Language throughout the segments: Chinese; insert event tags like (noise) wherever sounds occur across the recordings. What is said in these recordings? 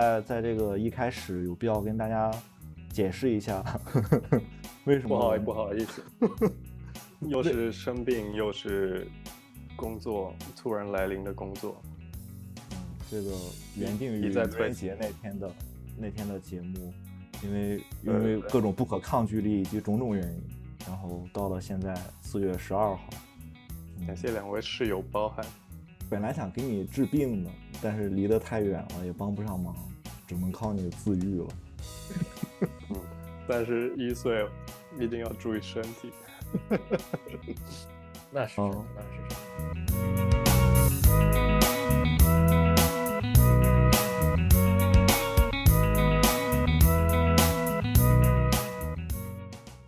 在在这个一开始有必要跟大家解释一下，为什么不好不好意思，(laughs) 又是生病又是工作突然来临的工作。嗯，这个原定于愚人节那天的那天的节目，因为因为各种不可抗拒力以及种种原因，然后到了现在四月十二号。感谢两位室友包涵。本来想给你治病的，但是离得太远了，也帮不上忙，只能靠你自愈了。嗯，三十一岁，一定要注意身体。(laughs) 那是，那是。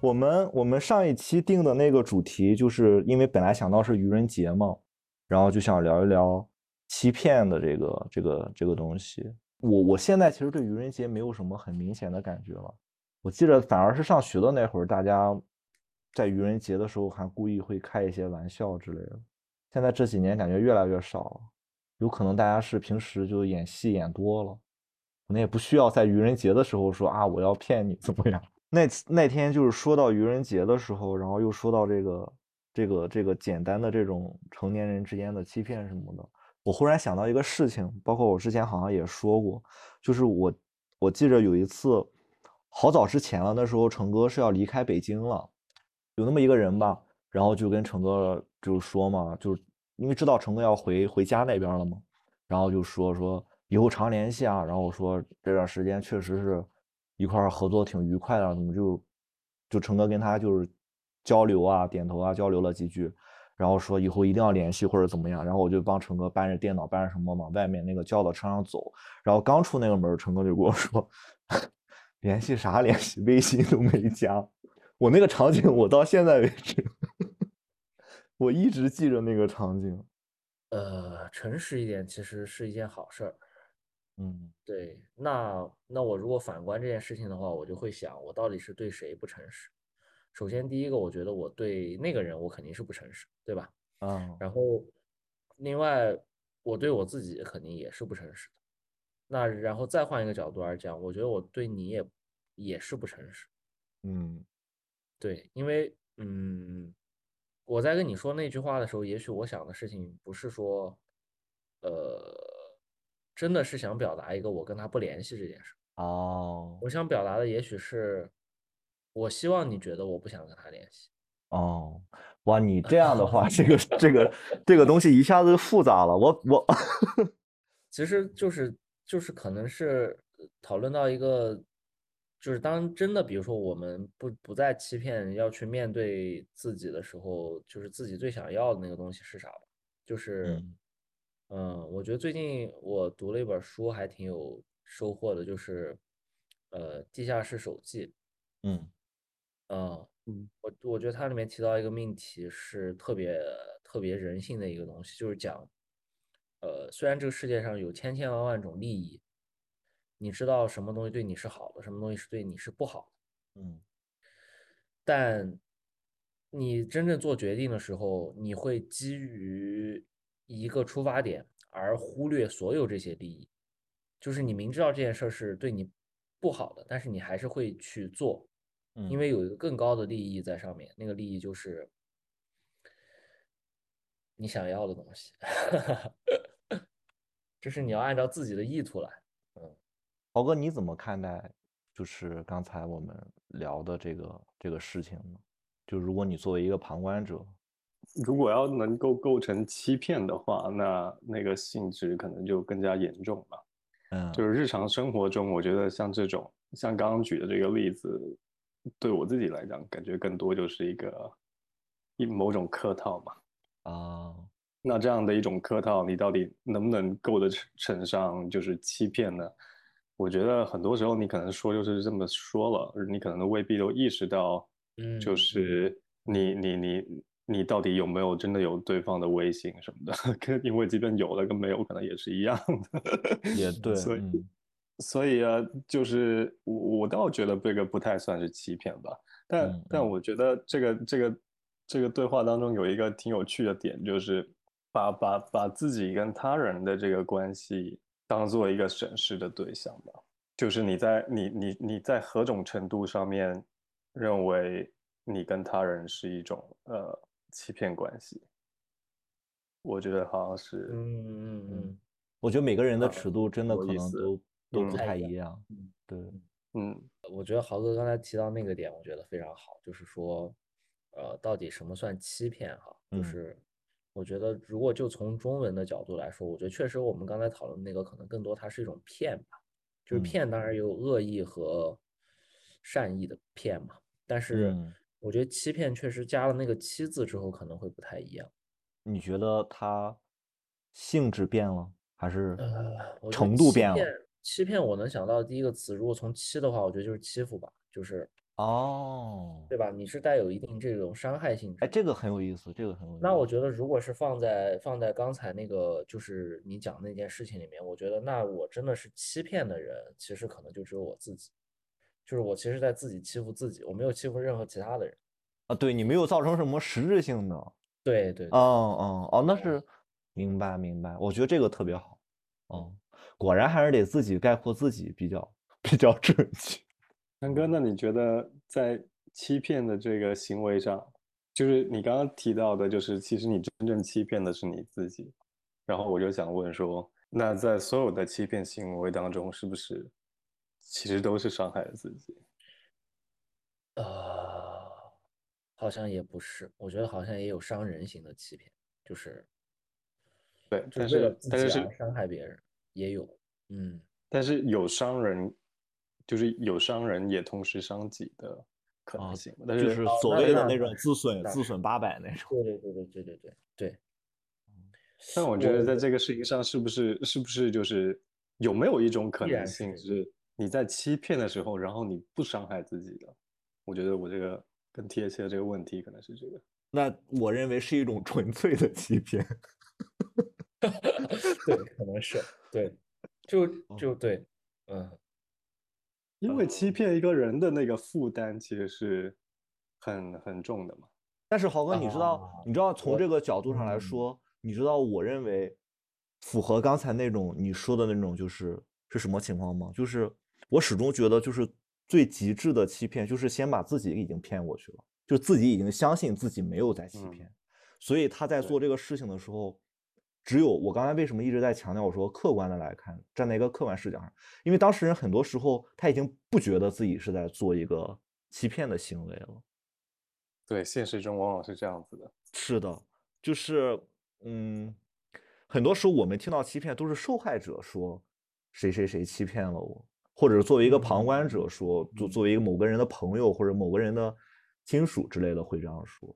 我们我们上一期定的那个主题，就是因为本来想到是愚人节嘛。然后就想聊一聊欺骗的这个这个这个东西。我我现在其实对愚人节没有什么很明显的感觉了。我记得反而是上学的那会儿，大家在愚人节的时候还故意会开一些玩笑之类的。现在这几年感觉越来越少了。有可能大家是平时就演戏演多了，可能也不需要在愚人节的时候说啊我要骗你怎么样。那那天就是说到愚人节的时候，然后又说到这个。这个这个简单的这种成年人之间的欺骗什么的，我忽然想到一个事情，包括我之前好像也说过，就是我我记着有一次，好早之前了，那时候成哥是要离开北京了，有那么一个人吧，然后就跟成哥就说嘛，就是因为知道成哥要回回家那边了嘛，然后就说说以后常联系啊，然后说这段时间确实是一块合作挺愉快的，怎么就就成哥跟他就是。交流啊，点头啊，交流了几句，然后说以后一定要联系或者怎么样，然后我就帮成哥搬着电脑，搬着什么往外面那个轿子车上走，然后刚出那个门，成哥就跟我说，(laughs) 联系啥联系，微信都没加。我那个场景，我到现在为止，(laughs) 我一直记着那个场景。呃，诚实一点其实是一件好事儿。嗯，对，那那我如果反观这件事情的话，我就会想，我到底是对谁不诚实？首先，第一个，我觉得我对那个人，我肯定是不诚实，对吧？嗯。然后，另外，我对我自己肯定也是不诚实的。那然后再换一个角度来讲，我觉得我对你也也是不诚实。嗯，对，因为嗯，我在跟你说那句话的时候，也许我想的事情不是说，呃，真的是想表达一个我跟他不联系这件事。哦。我想表达的也许是。我希望你觉得我不想跟他联系。哦，哇，你这样的 (laughs) 话，这个这个这个东西一下子复杂了。我我，(laughs) 其实就是就是可能是讨论到一个，就是当真的，比如说我们不不再欺骗，要去面对自己的时候，就是自己最想要的那个东西是啥吧？就是，嗯，我觉得最近我读了一本书，还挺有收获的，就是呃，《地下室手记》。嗯。嗯嗯，我我觉得它里面提到一个命题是特别特别人性的一个东西，就是讲，呃，虽然这个世界上有千千万万种利益，你知道什么东西对你是好的，什么东西是对你是不好的，嗯，但你真正做决定的时候，你会基于一个出发点而忽略所有这些利益，就是你明知道这件事是对你不好的，但是你还是会去做。因为有一个更高的利益在上面，那个利益就是你想要的东西，就是你要按照自己的意图来。嗯，豪哥，你怎么看待就是刚才我们聊的这个这个事情呢？就如果你作为一个旁观者，如果要能够构成欺骗的话，那那个性质可能就更加严重了。嗯，就是日常生活中，我觉得像这种，像刚刚举的这个例子。对我自己来讲，感觉更多就是一个一某种客套嘛。啊，那这样的一种客套，你到底能不能够得称上就是欺骗呢？我觉得很多时候你可能说就是这么说了，你可能都未必都意识到，嗯，就是你你你你到底有没有真的有对方的微信什么的？(laughs) 跟因为即便有了跟没有可能也是一样的。也 (laughs) 对，所以。所以啊，就是我我倒觉得这个不太算是欺骗吧，但但我觉得这个这个这个对话当中有一个挺有趣的点，就是把把把自己跟他人的这个关系当做一个审视的对象吧。就是你在你你你在何种程度上面认为你跟他人是一种呃欺骗关系？我觉得好像是，嗯嗯嗯，我觉得每个人的啊尺度真的可能都都嗯不太太一一样。嗯对，嗯我觉得豪哥刚才提到那个点，我觉得非常好，就是说，呃，到底什么算欺骗哈？就嗯是我觉得如果就从中文的角度来说，我觉得确实我们刚才讨论那个可能更多它是一种骗吧，就是嗯骗当然有恶意和善意的骗嘛，但是嗯我觉得欺骗确实加了那个“欺”字之后可能会不太一样。你觉得它性质变了，还是程度变了？欺骗我能想到的第一个词，如果从欺的话，我觉得就是欺负吧，就是哦，对吧？你是带有一定这种伤害性质哎，这个很有意思，这个很有意思。那我觉得，如果是放在放在刚才那个，就是你讲那件事情里面，我觉得那我真的是欺骗的人，其实可能就只有我自己，就是我其实在自己欺负自己，我没有欺负任何其他的人。啊，对你没有造成什么实质性的，对对对，哦哦哦，那是明白明白，我觉得这个特别好。哦，果然还是得自己概括自己比较比较准确。南哥，那你觉得在欺骗的这个行为上，就是你刚刚提到的，就是其实你真正欺骗的是你自己。然后我就想问说，那在所有的欺骗行为当中，是不是其实都是伤害了自己？呃，好像也不是，我觉得好像也有伤人型的欺骗，就是对，就但是自己但是是伤害别人，也有，嗯，但是有伤人，就是有伤人也同时伤己的可能啊性嘛。但就是是哦所谓的那种自损自损八百那种。对对对对对对对对，但我觉得在这个事情上，是不是是不是就是有没有一种可能性是你在欺骗的时候，然后你不伤害自己的？我觉得我这个更贴切的这个问题可能是这个。那我认为是一种纯粹的欺骗。(laughs) 对，可能是对，就哦就。对，嗯，因为欺骗一个人的那个负担其实是很很重的嘛。但是豪哥，你知道，啊你知道从这个角度上来嗯。说，你知道我认为符合刚才那种你说的那种，就是是什么情况吗？就是我始终觉得，就是最极致的欺骗，就是先把自己已经骗过去了，就自己已经相信自己没有在欺嗯骗，所以他在做这。个事情的时候，只有我刚才为什么一直在强调，我说客观的来看，站在一个客观视角上，因为当事人很多时候他已经不觉得自己是在做一个欺骗的行为了。对，现实中往往是这样子的。是的，就是嗯，很多时候我们听到欺骗都是受害者说谁谁谁欺骗了我，或者作为一个旁观者说，作作为一个某个人的朋友或者某个人的亲属之类的会这样说。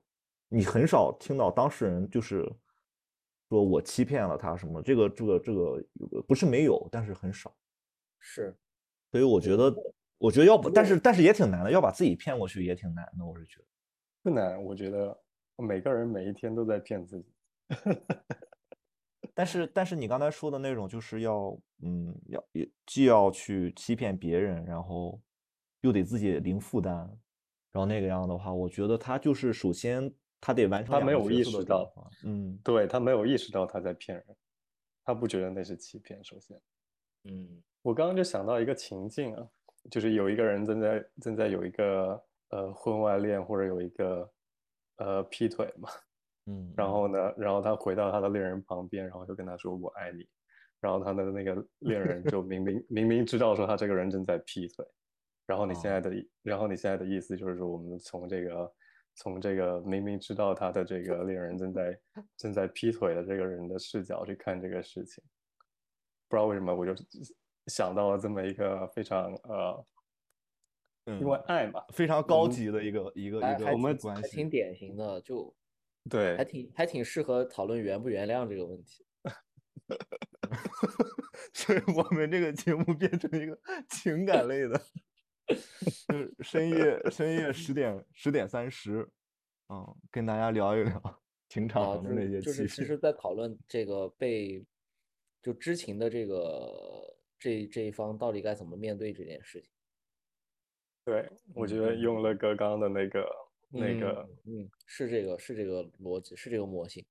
你很少听到当事人就是说我欺骗了他什么，这个这个这个不是没有，但是很少。是，所以我觉得，我觉得要不，但是但是也挺难的，要把自己骗过去也挺难的，我是觉得。不难，我觉得每个人每一天都在骗自己。但是，但是你刚才说的那种，就是要，嗯，要也既要去欺骗别人，然后又得自己零负担，然后那个样的话，我觉得他就是首先他得完成他没有意识到，嗯，对，他没有意识到他在骗人，他不觉得那是欺骗。首先，嗯。我刚刚就想到一个情境啊，就是有一个人正在正在有一个呃婚外恋或者有一个呃劈腿嘛，嗯，然后。呢，然后他回到他的恋人旁边，然后就跟他说我爱你，然后他的那个恋人就明明明明知道说他这个人正在劈腿，然后你现在的意，然后你现在的意思就是说我们从这个从这个明明知道他的这个恋人正在 (laughs) 正在劈腿的这个人的视角去看这个事情，不知道为什么我就想到了这么一个非常呃，因为嗯爱嘛，非常高级的一个一个一个我们还，挺典型的，就对还，挺还挺适合讨论原不原谅这个问题。(laughs) 所以我们这个节目变成一个情感类的，就是深夜深夜十点十点三十，嗯，跟大家聊一聊情场的那就是就是。其实，在讨论这个被就知情的这个这这一方到底该怎么面对这件事情。对，我觉得用了哥刚的那个那个，嗯，嗯，是这个是这个逻辑，是这个模型。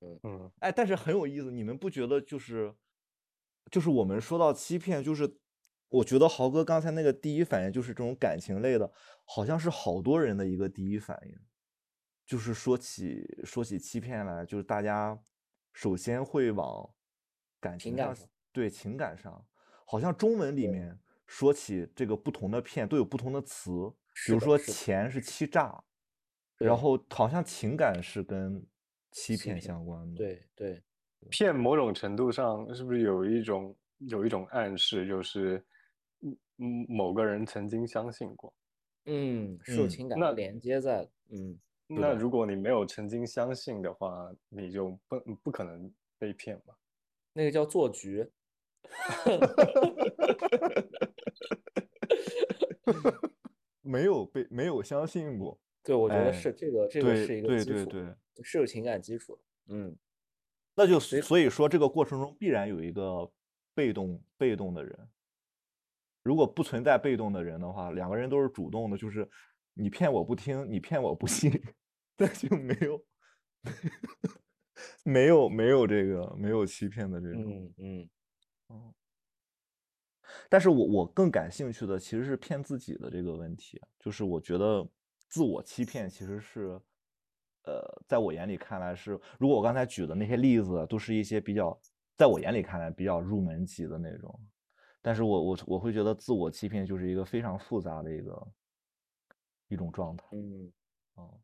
嗯嗯，哎，但是很有意思，你们不觉得就是就是我们说到欺骗，就是我觉得豪哥刚才那个第一反应就是这种感情类的，好像是好多人的一个第一反应，就是说起说起欺骗来，就是大家首先会往感情上，对情感上，好像中文里面说起这个不同的骗都有不同的词，比如说钱是欺诈，然后好像情感是跟欺骗相关的，对对。骗某种程度上是不是有一种有一种暗示，就是某个人曾经相信过，嗯，是有情感的连接在，嗯，那如果你没有曾经相信的话，你就不不可能被骗嘛？那个叫做局，(laughs) 没有被没有相信过，对，我觉得是这个这个是一个基础，对对对，是有情感基础的，嗯。那就所以说，这个过程中必然有一个被动被动的人。如果不存在被动的人的话，两个人都是主动的，就是你骗我不听，你骗我不信，那就没有 (laughs) 没有没有这个没有欺骗的这种。嗯嗯哦。但是我我更感兴趣的其实是骗自己的这个问题，就是我觉得自我欺骗其实是。呃，在我眼里看来是，如果我刚才举的那些例子都是一些比较，在我眼里看来比较入门级的那种，但是我我我会觉得自我欺骗就是一个非常复杂的一个一种状态，嗯，哦，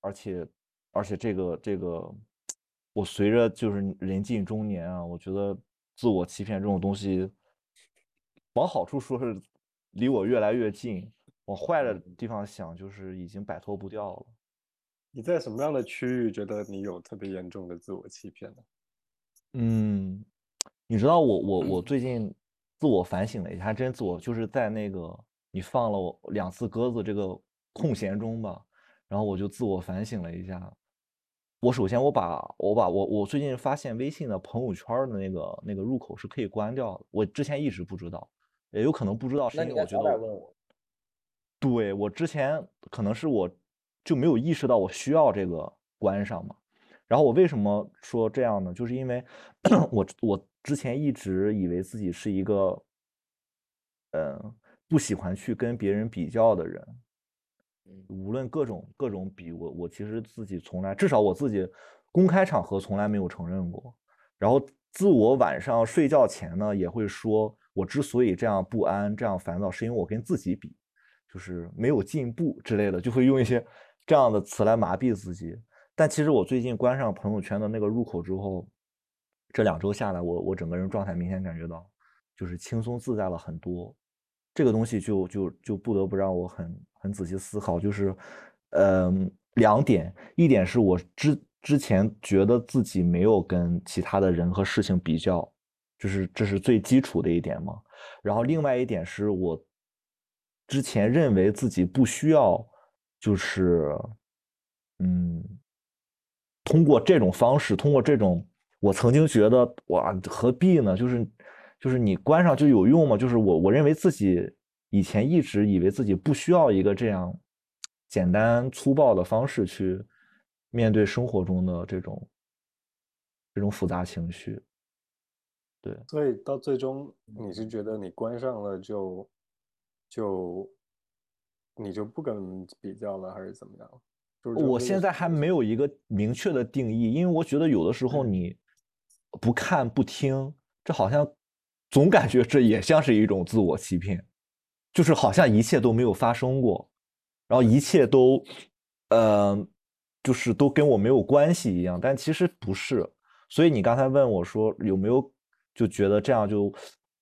而且而且这个这个，我随着就是人近中年啊，我觉得自我欺骗这种东西，往好处说是离我越来越近，往坏的地方想就是已经摆脱不掉了。你在什么样的区域觉得你有特别严重的自我欺骗呢？嗯，你知道我我我最近自我反省了一下，真自我就是在那个你放了我两次鸽子这个空闲中吧，然后我就自我反省了一下。我首先我把我把我我最近发现微信的朋友圈的那个那个入口是可以关掉的，我之前一直不知道，也有可能不知道是因为我觉得，对我之前可能是我。就没有意识到我需要这个关上嘛？然后我为什么说这样呢？就是因为 (clears throat) 我我之前一直以为自己是一个，嗯，不喜欢去跟别人比较的人，无论各种各种比，我我其实自己从来，至少我自己公开场合从来没有承认过。然后自我晚上睡觉前呢，也会说，我之所以这样不安、这样烦躁，是因为我跟自己比，就是没有进步之类的，就会用一些。这样的词来麻痹自己，但其实我最近关上朋友圈的那个入口之后，这两周下来，我我整个人状态明显感觉到就是轻松自在了很多。这个东西就就就不得不让我很很仔细思考，就是嗯两点，一点是我之之前觉得自己没有跟其他的人和事情比较，就是这是最基础的一点嘛。然后另外一点是我之前认为自己不需要。就是，嗯，通过这种方式，通过这种，我曾经觉得哇，何必呢？就是，就是你关上就有用吗？就是我，我认为自己以前一直以为自己不需要一个这样简单粗暴的方式去面对生活中的这种这种复杂情绪。对，所以到最终，你是觉得你关上了就就。你就不跟比较了，还是怎么样？就是我现在还没有一个明确的定义，因为我觉得有的时候你不看不听，这好像总感觉这也像是一种自我欺骗，就是好像一切都没有发生过，然后一切都，呃，就是都跟我没有关系一样，但其实不是。所以你刚才问我说有没有就觉得这样就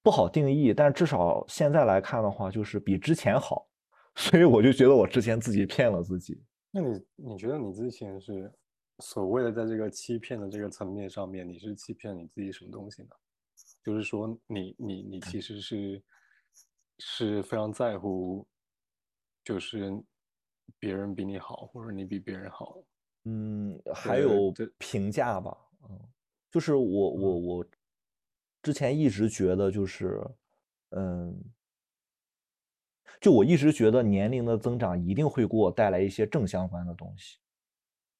不好定义，但至少现在来看的话，就是比之前好。(laughs) 所以我就觉得我之前自己骗了自己。那你你觉得你之前是所谓的在这个欺骗的这个层面上面，你是欺骗你自己什么东西呢？就是说你你你其实是是非常在乎，就是别人比你好，或者你比别人好。嗯，还有评价吧。嗯，就是我我我之前一直觉得就是嗯。就我一直觉得年龄的增长一定会给我带来一些正相关的东西。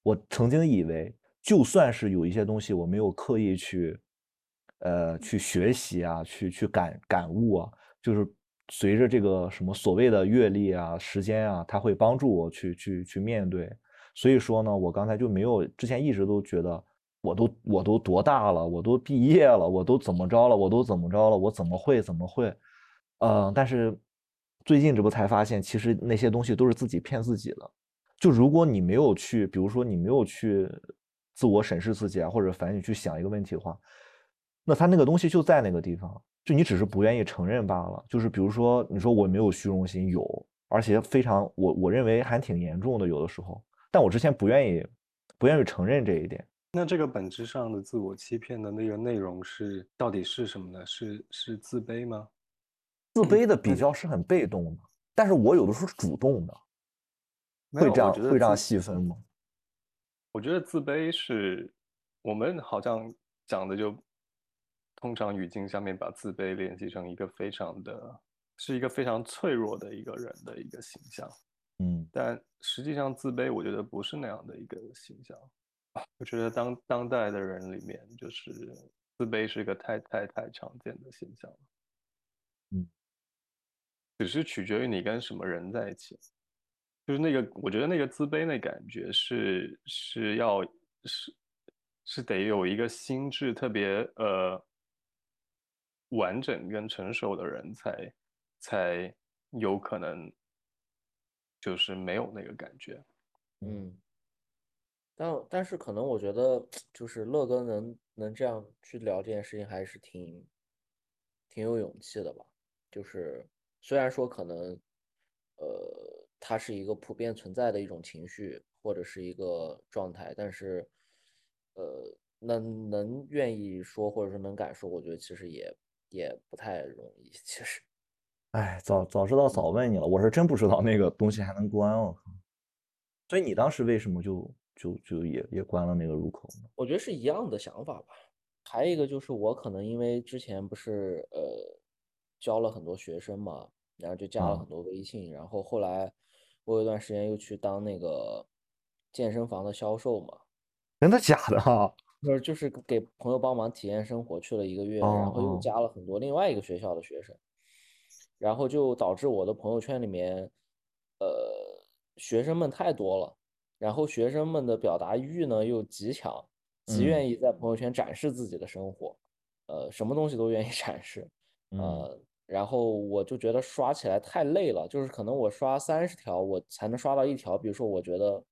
我曾经以为，就算是有一些东西我没有刻意去呃去学习啊，去去感感悟啊，就是随着这个什么所谓的阅历啊、时间啊，它会帮助我去去去面对。所以说呢，我刚才就没有之前一直都觉得，我都我都多大了，我都毕业了，我都怎么着了，我都怎么着了，我怎么会怎么会？嗯，但是最近这不才发现，其实那些东西都是自己骗自己的。就如果你没有去，比如说你没有去自我审视自己啊，或者反正你去想一个问题的话，那他那个东西就在那个地方，就你只是不愿意承认罢了。就是比如说，你说我没有虚荣心，有，而且非常，我我认为还挺严重的，有的时候。但我之前不愿意，不愿意承认这一点。那这个本质上的自我欺骗的那个内容是到底是什么呢？是是自卑吗？自卑的比较是很被动的，但是我有的时候是主动的。会这样会这样细分吗？我觉得自卑是我们好像讲的就通常语境下面把自卑联系成一个非常的，是一个非常脆弱的一个人的一个形象。嗯，但实际上自卑，我觉得不是那样的一个形象。我觉得当当代的人里面，就是自卑是一个太太太常见的现象了。嗯，只是取决于你跟什么人在一起。就是那个，我觉得那个自卑那感觉是是要是是得有一个心智特别呃完整跟成熟的人才才有可能。就是没有那个感觉，嗯，但但是可能我觉得，就是乐哥能能这样去聊这件事情，还是挺挺有勇气的吧。就是虽然说可能，呃，它是一个普遍存在的一种情绪或者是一个状态，但是，呃，能能愿意说或者说能敢说，我觉得其实也也不太容易，其实。哎，早早知道早问你了，我是真不知道那个东西还能关哦。所以你当时为什么就就就也也关了那个入口呢？我觉得是一样的想法吧。还有一个就是我可能因为之前不是呃教了很多学生嘛，然后就加了很多微信，然后后来我有一段时间又去当那个健身房的销售嘛。真的假的 (laughs) 哈？就是就是给朋友帮忙体验生活去了一个月，然后又加了很多另外一个学校的学生。然后就导致我的朋友圈里面，呃，学生们太多了，然后学生们的表达欲呢又极强，极愿意在朋友圈展示自己的生活，呃，什么东西都愿意 (laughs) 展示，呃，然后我就觉得刷起来太累了，就是可能我刷三十条，我才能刷到一条，比如说我觉得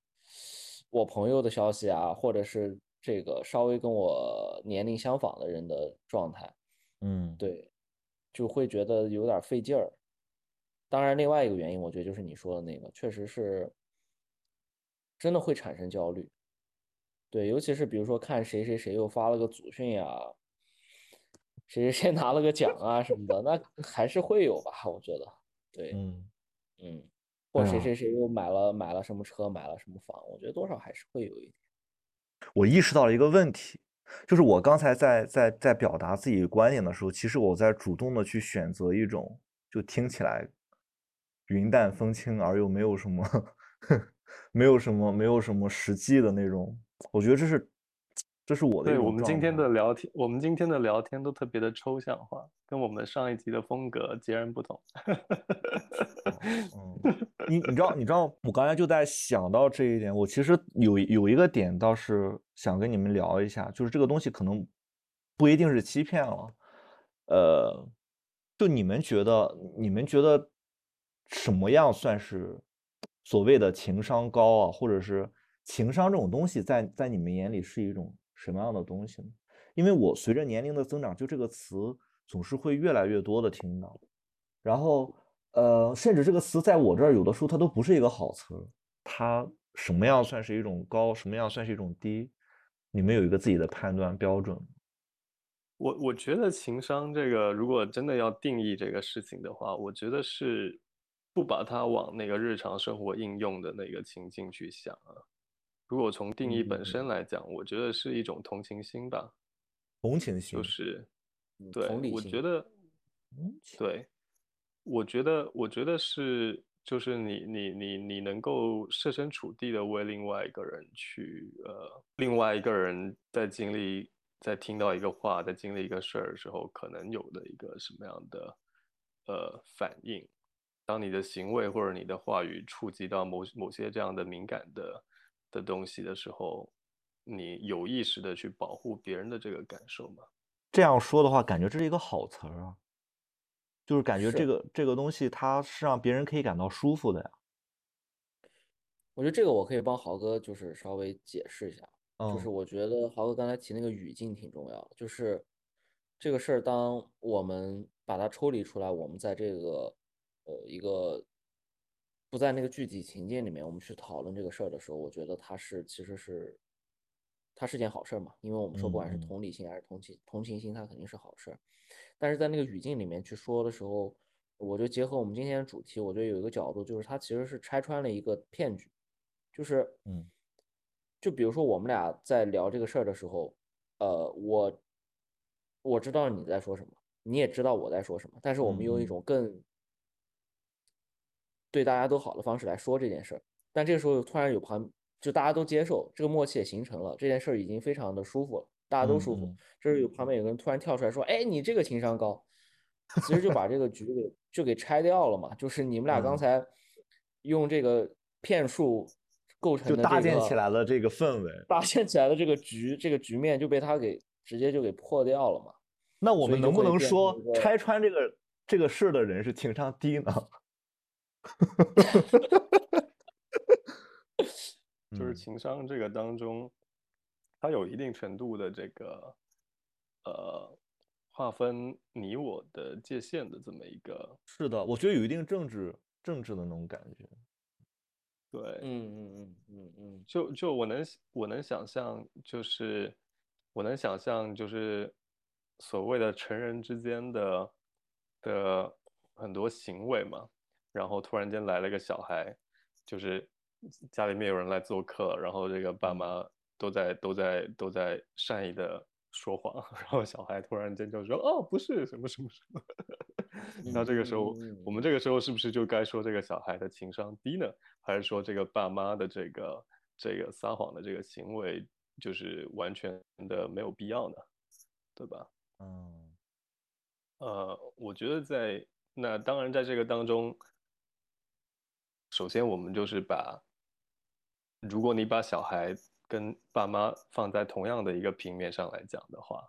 我朋友的消息啊，或者是这个稍微跟我年龄相仿的人的状态，嗯，对。就会觉得有点费劲儿。当然，另外一个原因，我觉得就是你说的那个，确实是真的会产生焦虑。对，尤其是比如说看谁谁谁又发了个祖训呀，谁谁 (laughs) 谁拿了个奖啊什么的，那还是会有吧？我觉得，对，嗯嗯，或谁谁谁又买了买了什么车，买了什么房，我觉得多少还是会有一点。我意识到了一个问题。就是我刚才在在在表达自己观点的时候，其实我在主动的去选择一种就听起来云淡风轻而又没有什么 (laughs) 没有什么没有什么实际的那种，我觉得这是这是我的。对我们今天的聊天，我们今天的聊天都特别的抽象化，跟我们上一集的风格截然不同。嗯，(laughs) 你你知道你知道我刚才就在想到这一点，我其实有有一个点倒是想跟你们聊一下，就是这个东西可能不一定是欺骗了，呃，就你们觉得你们觉得什么样算是所谓的情商高啊，或者是情商这种东西在在你们眼里是一种什么样的东西呢？因为我随着年龄的增长，就这个词总是会越来越多的听到，然后。呃，甚至这个词在我这儿有的时候它都不是一个好词，它什么样算是一种高，什么样算是一种低？你们有一个自己的判断标准？我我觉得情商这个，如果真的要定义这个事情的话，我觉得是不把它往那个日常生活应用的那个情境去想啊。如果从定义本身来讲，我觉得是一种同情心吧。同情心就是，对，我觉得，对。我觉得，我觉得是，就是你，你，你，你能够设身处地的为另外一个人去，呃，另外一个人在经历在听到一个话，在经历一个事儿的时候，可能有的一个什么样的呃反应。当你的行为或者你的话语触及到某某些这样的敏感的的东西的时候，你有意识的去保护别人的这个感受吗？这样说的话，感觉这是一个好词儿啊，就是感觉这个这个东西它是让别人可以感到舒服的呀。我觉得这个我可以帮豪哥就是稍微解释一下，就是嗯我觉得豪哥刚才提那个语境挺重要，就是这个事儿，当我们把它抽离出来，我们在这个呃一个不在那个具体情境里面，我们去讨论这个事儿的时候，我觉得它是其实是它是件好事儿嘛，因为我们说不管是同理心还是同情同情心，它肯定是好事儿，但是在那个语境里面去说的时候，我觉得结合我们今天的主题，我觉得有一个角度就是它其实是拆穿了一个骗局。就是，嗯，就比如说我们俩在聊这个事儿的时候，呃，我我知道你在说什么，你也知道我在说什么，但是我们用一种更对大家都好的方式来说这件事儿，但这个时候突然有旁，就大家都接受，这个默契也形成了，这件事儿已经非常的舒服了，大家都嗯舒服。嗯这时候有旁边有个人突然跳出来说：“哎，你这个情商高。(laughs) ”其实就把这个局给就给拆掉了嘛，就是你们俩刚嗯才用这个骗术构成就的这搭建起来了这个氛围。搭建起来的这个局，这个局面就被他给直接就给破掉了嘛。那我们能不能说拆穿这个这个事的人是情商低呢？(laughs) 就是嗯。情商这个当中，它有一定程度的这个呃划分你我的界限的这么一个。是的，我觉得有一定政治政治的那种感觉。对，嗯嗯嗯嗯。嗯，就就我能我能想象，就是我能想象，就是所谓的成人之间的的很多行为嘛，然后突然间来了个小孩，就是家里面有人来做客，然后这个爸妈都在都在都在善意的说谎，(laughs) 然后小孩突然间就说哦不是什么什么什么，那这个时候我们这个时候是不是就该说这个小孩的情商低呢？还是说这个爸妈的这个这个撒谎的这个行为就是完全的没有必要呢？对吧？嗯呃，我觉得在那当然在这个当中，首先我们就是把，如果你把小孩跟爸妈放在同样的一个平面上来讲的话，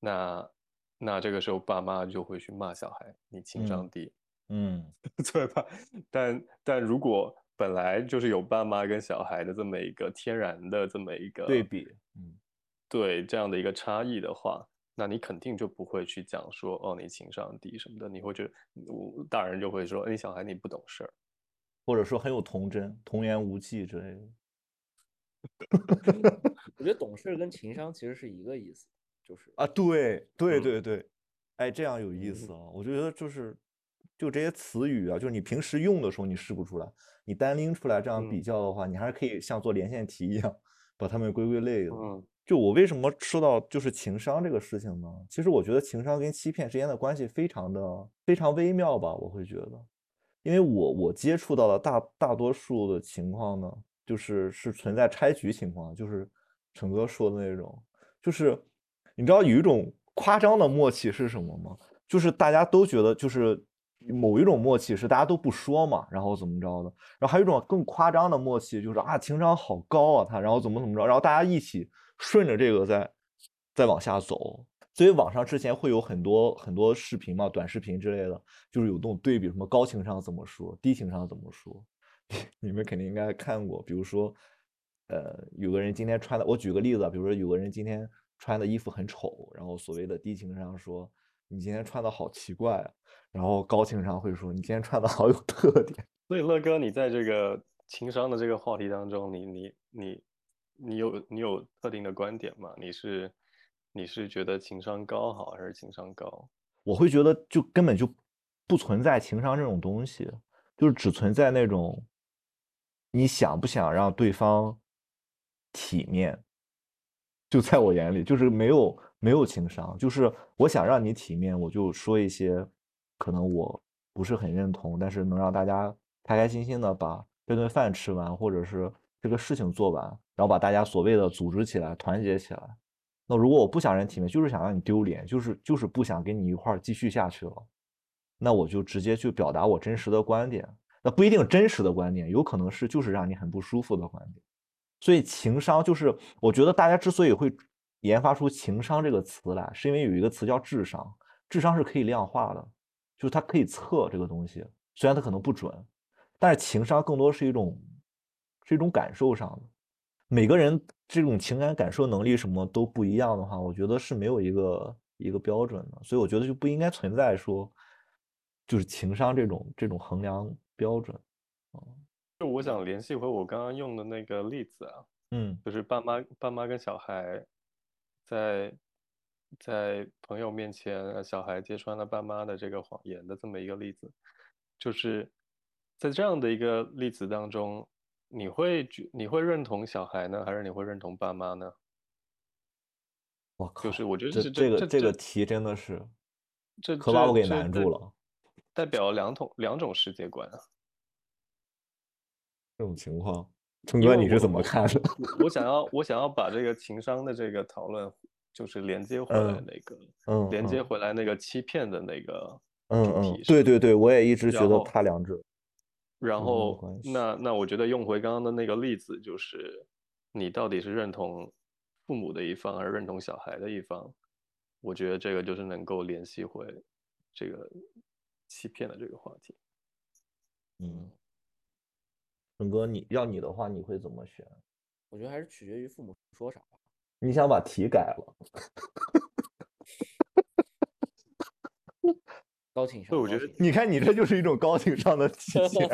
那那这个时候爸妈就会去骂小孩，你情商嗯低。嗯 (laughs) 对吧？但但如果本来就是有爸妈跟小孩的这么一个天然的这么一个对比，嗯对这样的一个差异的话，那你肯定就不会去讲说哦你情商低什么的，你会觉得我大人就会说哎你小孩你不懂事儿，或者说很有童真、童言无忌之类的。(laughs) 我觉得懂事跟情商其实是一个意思，就是啊，对对嗯对对，哎，这样有意嗯思啊！我觉得就是，就这些词语啊，就是你平时用的时候你试不出来，你单拎出来这样比嗯较的话，你还是可以像做连线题一样把它们归归类的。嗯就我为什么说到就是情商这个事情呢？其实我觉得情商跟欺骗之间的关系非常的非常微妙吧，我会觉得，因为我我接触到的大大多数的情况呢，就是是存在拆局情况，就是陈哥说的那种，就是你知道有一种夸张的默契是什么吗？就是大家都觉得就是某一种默契是大家都不说嘛，然后怎么着的，然后还有一种更夸张的默契，就是啊情商好高啊他，然后怎么怎么着，然后大家一起顺着这个再再往下走。所以网上之前会有很多很多视频嘛，短视频之类的，就是有这种对比，什么高情商怎么说，低情商怎么说，(laughs) 你们肯定应该看过。比如说，呃，有个人今天穿的，我举个例子啊，比如说有个人今天穿的衣服很丑，然后所谓的低情商说你今天穿的好奇怪啊，然后高情商会说你今天穿的好有特点。(laughs) 所以乐哥你在这个情商的这个话题当中，你你你你有你有特定的观点吗？你是你是觉得情商高好还是情商高？我会觉得就根本就不存在情商这种东西，就是只存在那种你想不想让对方体面。就在我眼里，就是没有没有情商，就是我想让你体面，我就说一些可能我不是很认同，但是能让大家开开心心的把这顿饭吃完，或者是这个事情做完，然后把大家所谓的组织起来、团结起来，那如果我不想让你体面，就是想让你丢脸，就是就是不想跟你一块儿继续下去了，那我就直接去表达我真实的观点。那不一定真实的观点，有可能是就是让你很不舒服的观点。所以情商就是，我觉得大家之所以会研发出情商这个词来，是因为有一个词叫智商，智商是可以量化的，就是它可以测这个东西，虽然它可能不准，但是情商更多是一种是一种感受上的。每个人这种情感感受能力什么都不一样的话，我觉得是没有一个一个标准的，所以我觉得就不应该存在说就是情商这种这种衡量标准。就我想联系回我刚刚用的那个例子啊，嗯。就是爸妈爸妈跟小孩在在朋友面前，呃小孩揭穿了爸妈的这个谎言的这么一个例子，就是在这样的一个例子当中，你会觉你会认同小孩呢，还是你会认同爸妈呢？我靠，就是我觉得这这这个这个题真的是这可把我给难住了。代表两种两种世界观啊。这种情况，春哥你是怎么看的？我我想要我想要把这个情商的这个讨论，就是连接回来嗯那个，嗯连接嗯回来那个欺骗的那个嗯嗯对对对，我也一直觉得然后他两者然后那那我觉得用回刚刚的那个例子，就是你到底是认同父母的一方，还是认同小孩的一方？我觉得这个就是能够联系回这个欺骗的这个话题。嗯，春哥，你要你的话，你会怎么选？我觉得还是取决于父母说啥吧。你想把题改了？高情商，对我觉得你看，你这就是一种高情商的体 (laughs) 现，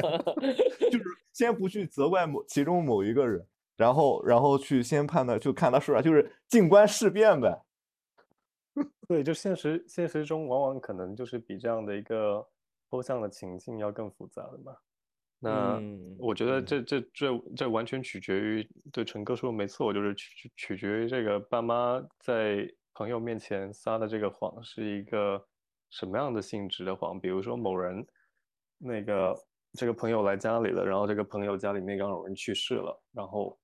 就是先不去责怪某其中某一个人，然后然后去先判断，就看他说啥，就是静观事变呗。(laughs) 对，就现实现实中往往可能就是比这样的一个抽象的情境要更复杂的嘛。那嗯我觉得嗯这这这这完全取决于，对陈哥说的没错，就是取取取决于这个爸妈在朋友面前撒的这个谎是一个什么样的性质的谎。比如说某人那个这个朋友来家里了，然后这个朋友家里那刚好有人去世了，然后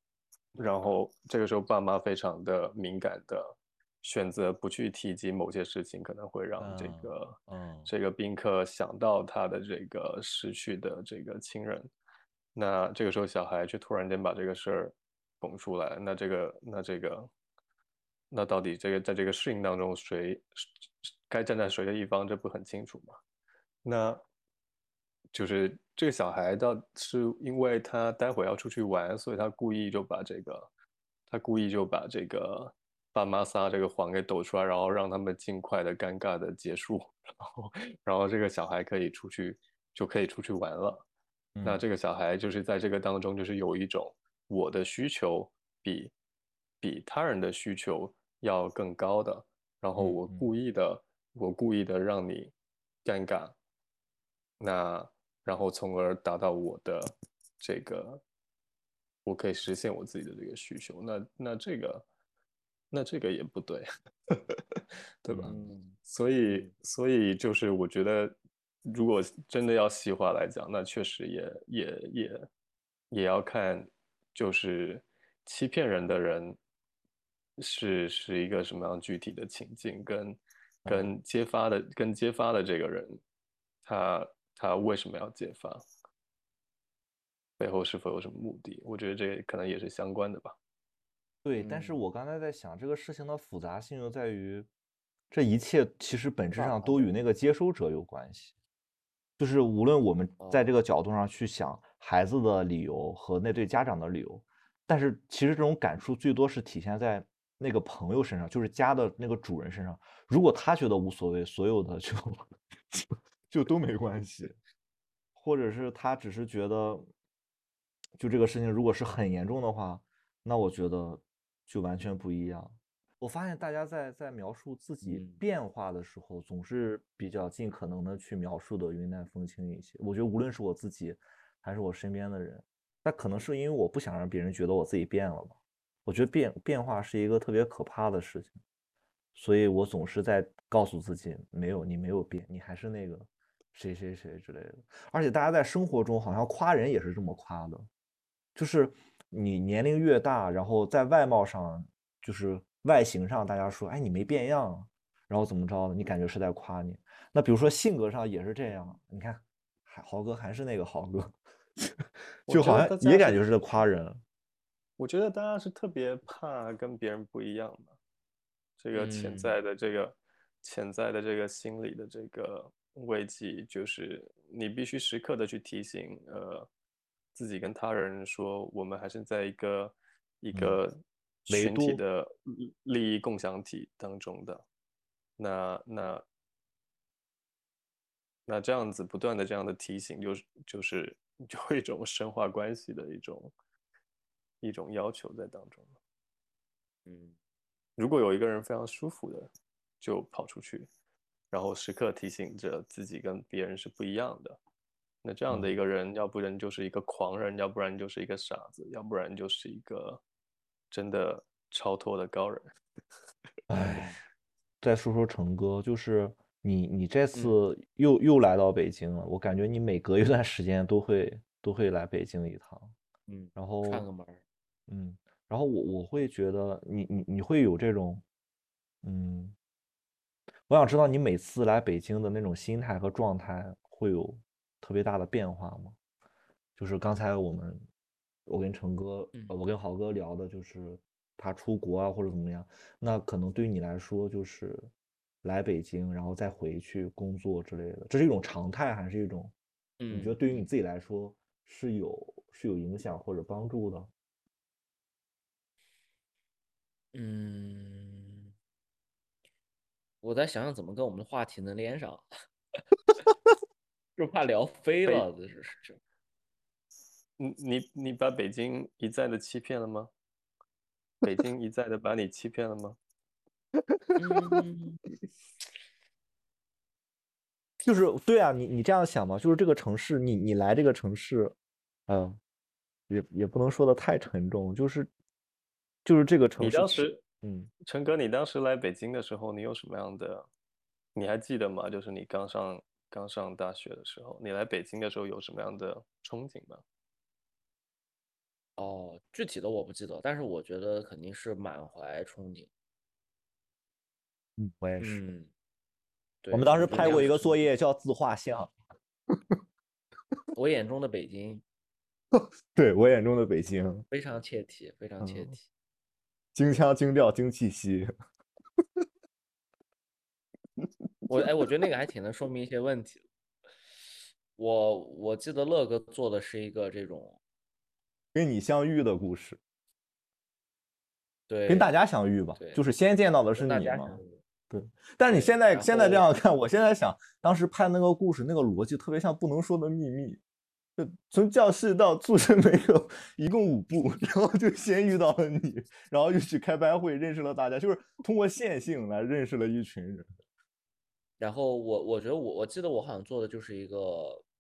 然后这个时候爸妈非常的敏感的选择不去提及某些事情，可能会让这嗯个嗯这个宾客想到他的这个失去的这个亲人，那这个时候小孩却突然间把这个事儿拱出来，那这个那这个那到底这个在这个适应当中谁该站在谁的一方，这不很清楚吗？那就是这个小孩到是因为他待会要出去玩，所以他故意就把这个，他故意就把这个爸妈撒这个谎给抖出来，然后让他们尽快的尴尬的结束，然后然后这个小孩可以出去就可以出去玩了。那嗯这个小孩就是在这个当中，就是有一种我的需求比比他人的需求要更高的，然后我故意的，我故意的让你尴尬，那然后从而达到我的这个，我可以实现我自己的这个需求，那那这个那这个也不对，(laughs) 对吧？嗯所以，所以就是我觉得，如果真的要细化来讲，那确实也也也也要看，就是欺骗人的人是是一个什么样具体的情境，跟跟揭发的跟揭发的这个人，他他为什么要揭发，背后是否有什么目的？我觉得这可能也是相关的吧。对，但是嗯我刚才在想，这个事情的复杂性又在于，这一切其实本质上都与那个接收者有关系。就是无论我们在这个角度上去想孩子的理由和那对家长的理由，但是其实这种感触最多是体现在那个朋友身上，就是家的那个主人身上。如果他觉得无所谓，所有的就就 (laughs) 就都没关系，或者是他只是觉得，就这个事情如果是很严重的话，那我觉得就完全不一样。我发现大家在在描述自己嗯变化的时候，总是比较尽可能的去描述的云淡风轻一些。我觉得无论是我自己，还是我身边的人，那可能是因为我不想让别人觉得我自己变了吧。我觉得变变化是一个特别可怕的事情，所以我总是在告诉自己，没有你没有变，你还是那个谁谁谁之类的。而且大家在生活中好像夸人也是这么夸的，就是你年龄越大，然后在外貌上就是外形上大家说，哎，你没变样，然后怎么着的，你感觉是在夸你。那比如说性格上也是这样，你看，还豪哥还是那个豪哥，(laughs) 就好像也感觉是在夸人。我觉得大家是特别怕跟别人不一样的，这个潜在的这个潜在的这个心理的这个危机，就是你必须时刻的去提醒，呃，自己跟他人说，我们还是在一个一个群体的利益共享体当中的。那那那这样子不断的这样的提醒，就是就是 (laughs) 有一种深化关系的一种。一种要求在当中，嗯，如果有一个人非常舒服的就跑出去，然后时刻提醒着自己跟别人是不一样的，那这样的一个人，要不然就是一个狂人，要不然就是一个傻子，要不然就是一个真的超脱的高人。(laughs) 哎，再说说成哥，就是你，你这次又又来到北京了，我感觉你每隔一段时间都会都会来北京一趟，嗯，然后串个门。嗯，然后我我会觉得你你你会有这种，嗯，我想知道你每次来北京的那种心态和状态会有特别大的变化吗？就是刚才我们我跟成哥，我跟豪哥聊的，就是他出国啊或者怎么样，那可能对于你来说就是来北京然后再回去工作之类的，这是一种常态还是一种？你觉得对于你自己来说是有是有影响或者帮助的？嗯，我在想想怎么跟我们的话题能连上，(laughs) 就怕聊飞了。这是这，你你你把北京一再的欺骗了吗？北京一再的把你欺骗了吗？(laughs) (laughs) 就是对啊，你你这样想嘛，就是这个城市，你你来这个城市，嗯，也也不能说的太沉重，就是。就是这个城市。你当时，嗯，陈哥，你当时来北京的时候，你有什么样的？你还记得吗？就是你刚上刚上大学的时候，你来北京的时候有什么样的憧憬吗？哦，具体的我不记得，但是我觉得肯定是满怀憧憬。嗯，我也是。嗯，我们当时拍过一个作业叫自画像。(laughs) 我眼中的北京。(laughs) 对我眼中的北京，非常切题，非常切题。京腔、京调、京气息。(laughs) 我哎，我觉得那个还挺能说明一些问题。我我记得乐哥做的是一个这种跟你相遇的故事，对，跟大家相遇吧，就是先见到的是你嘛。对，但是你现在现在这样看，我现在想，当时拍那个故事，那个逻辑特别像《不能说的秘密》。就从教室到宿舍门口一共五步，(laughs) 然后就先遇到了你，然后又去开班会认识了大家，就是通过线性来认识了一群人。然后我我觉得我我记得我好像做的就是一个，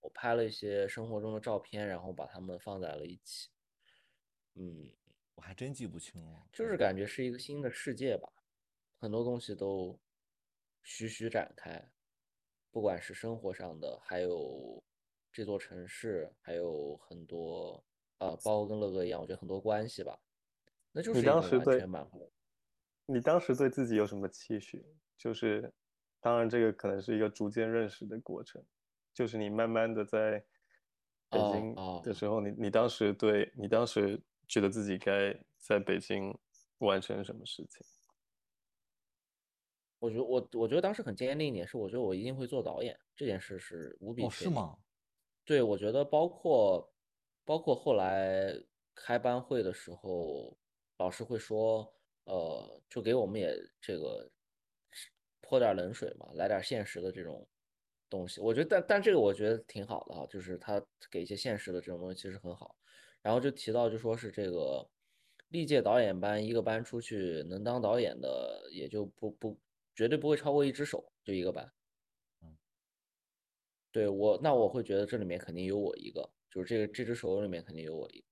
我拍了一些生活中的照片，然后把它们放在了一起。嗯，我还真记不清了，就是感觉是一个新的世界吧，很多东西都徐徐展开，不管是生活上的，还有。这座城市还有很多，呃，包括跟乐哥一样，我觉得很多关系吧。那就是你当时对，你当时对自己有什么期许？就是，当然这个可能是一个逐渐认识的过程。就是你慢慢的在北京的时候，你你当时对你当时觉得自己该在北京完成什么事情？我觉得我我觉得当时很坚定一点是，我觉得我一定会做导演这件事是无比确定。是吗？对，我觉得包括包括后来开班会的时候，老师会说，呃，就给我们也这个泼点冷水嘛，来点现实的这种东西。我觉得，但但这个我觉得挺好的哈，就是他给一些现实的这种东西其实很好。然后就提到就说是这个历届导演班一个班出去能当导演的也就不不绝对不会超过一只手，就一个班。对我，那我会觉得这里面肯定有我一个，就是这个这只手里面肯定有我一个，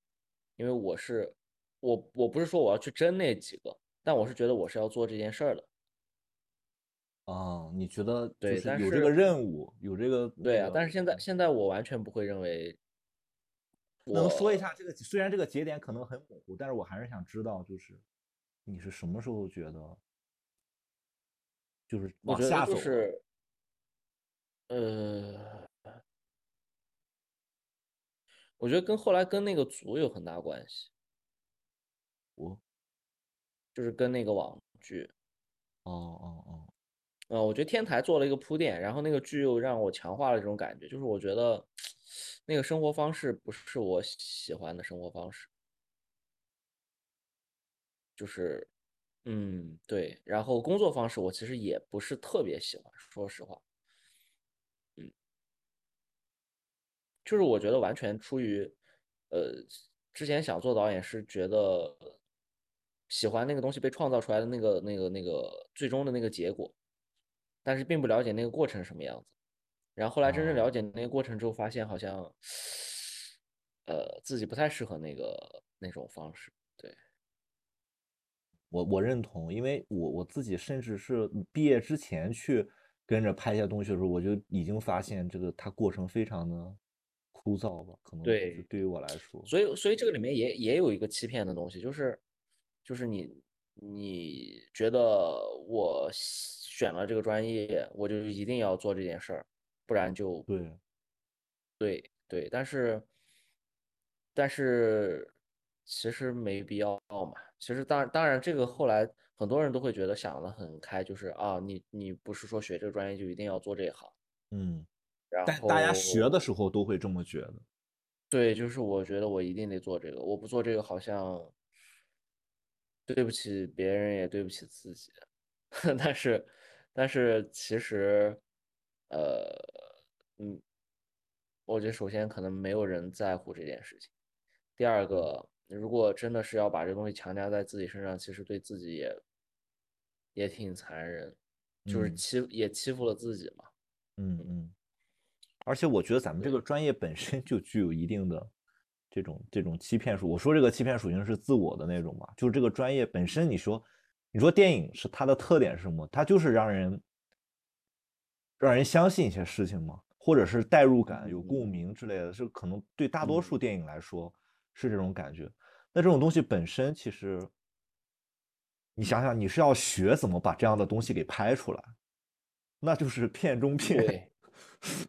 因为我是我我不是说我要去争那几个，但我是觉得我是要做这件事儿的。啊，你觉得对，但是有这个任务，有这个对啊，但是现在现在我完全不会认为。能说一下这个？虽然这个节点可能很模糊，但是我还是想知道，就是你是什么时候觉得就是往下走呃，我觉得跟后来跟那个组有很大关系，我就是跟那个网剧。哦哦哦，呃，我觉得天台做了一个铺垫，然后那个剧又让我强化了这种感觉，就是我觉得那个生活方式不是我喜欢的生活方式，就是，嗯，对，然后工作方式我其实也不是特别喜欢，说实话，就是我觉得完全出于，呃，之前想做导演是觉得喜欢那个东西被创造出来的那个那个那个最终的那个结果，但是并不了解那个过程什么样子。然后后来真正了哦解那个过程之后，发现好像，呃，自己不太适合那个那种方式。对，我我认同，因为我我自己甚至是毕业之前去跟着拍一些东西的时候，我就已经发现这个它过程非常的枯燥吧，可能对对于我来说，所以所以这个里面也也有一个欺骗的东西，就是就是你你觉得我选了这个专业，我就一定要做这件事儿，不然就对，对对，但是但是其实没必要嘛。其实当当然，这个后来很多人都会觉得想得很开，就是啊，你你不是说学这个专业就一定要做这一行，嗯，然后大家学的时候都会这么觉得，对，就是我觉得我一定得做这个，我不做这个好像对不起别人，也对不起自己。(laughs) 但是，但是其实，呃，嗯，我觉得首先可能没有人在乎这件事情。第二个，如果真的是要把这东西强加在自己身上，其实对自己也也挺残忍，就是嗯欺也欺负了自己嘛。嗯嗯，而且我觉得咱们这个专业本身就具有一定的这种这种欺骗属。我说这个欺骗属性是自我的那种嘛，就是这个专业本身，你说你说电影是它的特点是什么？它就是让人让人相信一些事情嘛，或者是代入感、有共嗯鸣之类的，是可能对大多数嗯电影来说是这种感觉。那这种东西本身其实，你想想，你是要学怎么把这样的东西给拍出来，那就是骗中骗。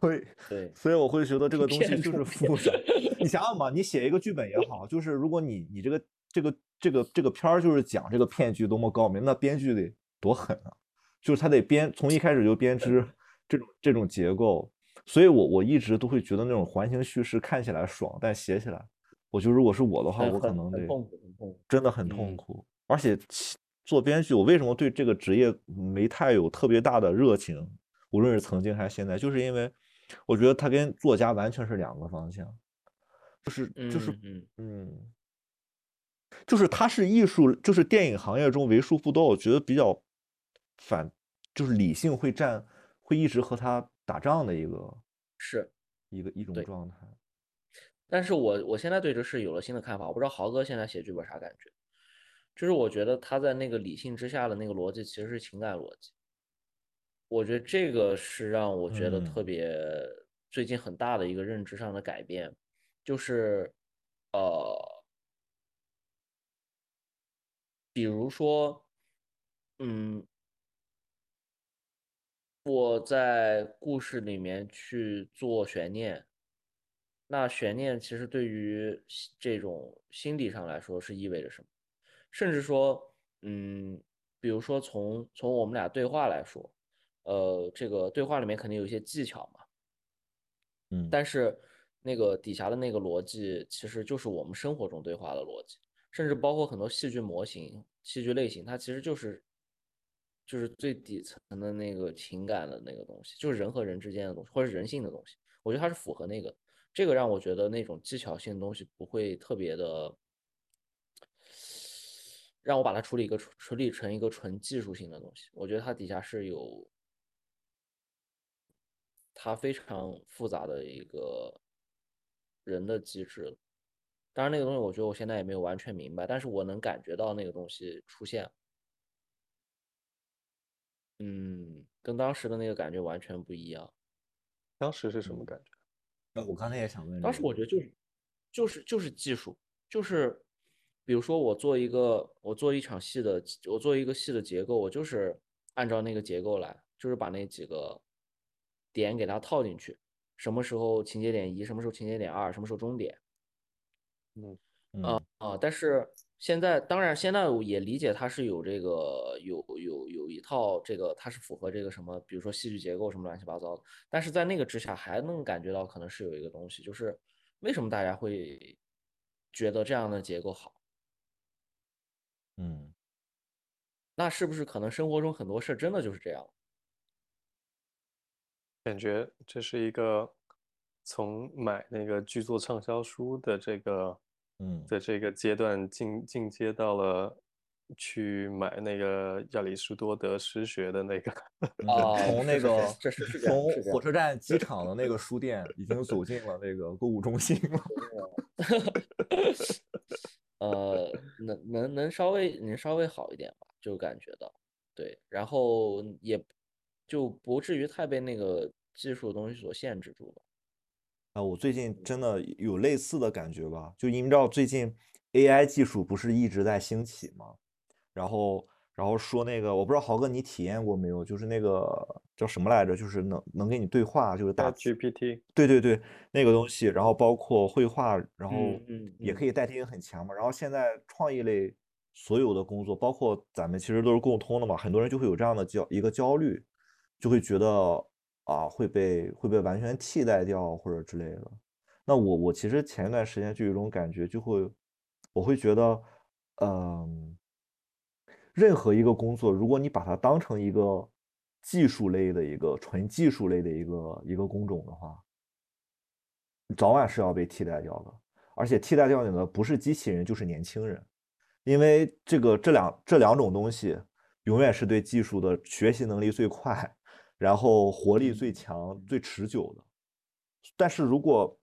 对 (laughs) 所以，对，所以我会觉得这个东西就是复杂。(laughs) 你想想嘛，你写一个剧本也好，就是如果你你这个这个这个这个片儿就是讲这个骗局多么高明，那编剧得多狠啊！就是他得编从一开始就编织这种这种结构。所以我我一直都会觉得那种环形叙事看起来爽，但写起来，我觉得如果是我的话，我可能得。真的很痛嗯苦。而且做编剧，我为什么对这个职业没太有特别大的热情？无论是曾经还是现在，就是因为我觉得他跟作家完全是两个方向，就是就是嗯嗯，嗯，就是他是艺术，就是电影行业中为数不多，我觉得比较反，就是理性会占，会一直和他打仗的一个是。一个一种状态。但是我我现在对这事有了新的看法，我不知道豪哥现在写剧本啥感觉。就是我觉得他在那个理性之下的那个逻辑其实是情感逻辑，我觉得这个是让我觉得嗯。特别最近很大的一个认知上的改变，就是呃，比如说，嗯，我在故事里面去做悬念，那悬念其实对于这种心理上来说是意味着什么？甚至说，嗯，比如说从从我们俩对话来说，呃，这个对话里面肯定有一些技巧嘛，嗯但是那个底下的那个逻辑其实就是我们生活中对话的逻辑，甚至包括很多戏剧模型、戏剧类型，它其实就是就是最底层的那个情感的那个东西，就是人和人之间的东西，或者是人性的东西。我觉得它是符合那个，这个让我觉得那种技巧性的东西不会特别的，让我把它处理一个处处理成一个纯技术性的东西。我觉得它底下是有它非常复杂的一个人的机制。当然，那个东西我觉得我现在也没有完全明白，但是我能感觉到那个东西出现。嗯，跟当时的那个感觉完全不一样。当时是什么感觉？那我刚才也想问这个，当时我觉得就是就是就是技术，就是比如说我做一个，我做一场戏的，我做一个戏的结构，我就是按照那个结构来，就是把那几个点给它套进去，什么时候情节点一，什么时候情节点二，什么时候终点。嗯嗯啊，但是现在当然现在我也理解它是有这个有有有一套这个它是符合这个什么，比如说戏剧结构什么乱七八糟的，但是在那个之下还能感觉到可能是有一个东西，就是为什么大家会觉得这样的结构好？嗯那是不是可能生活中很多事真的就是这样？感觉这是一个从买那个剧作畅销书的这个嗯。的这个阶段进进阶到了去买那个亚里士多德诗学的那个 (laughs) 啊从那个这是从火车站机场的那个书店，已经走进了那个购物中心了。(laughs) 呃，能能能稍微能稍微好一点吧，就感觉到。对，然后也就不至于太被那个技术的东西所限制住吧。啊，我最近真的有类似的感觉吧，就你们知道最近 AI 技术不是一直在兴起吗？然后然后说那个，我不知道豪哥你体验过没有，就是那个叫什么来着，就是能能跟你对话，就是大 GPT。对对对，那个东西，然后包括绘画，然后也嗯可以代替性很强嘛。然后现在创意类所有的工作，包括咱们其实都是共通的嘛，很多人就会有这样的焦一个焦虑，就会觉得啊会被会被完全替代掉或者之类的。那我我其实前一段时间就有一种感觉，就会我会觉得，嗯，任何一个工作，如果你把它当成一个技术类的一个纯技术类的一个一个工种的话，早晚是要被替代掉的。而且替代掉你的不是机器人，就是年轻人，因为这个这两这两种东西永远是对技术的学习能力最快，然后活力最强、最持久的。但是如果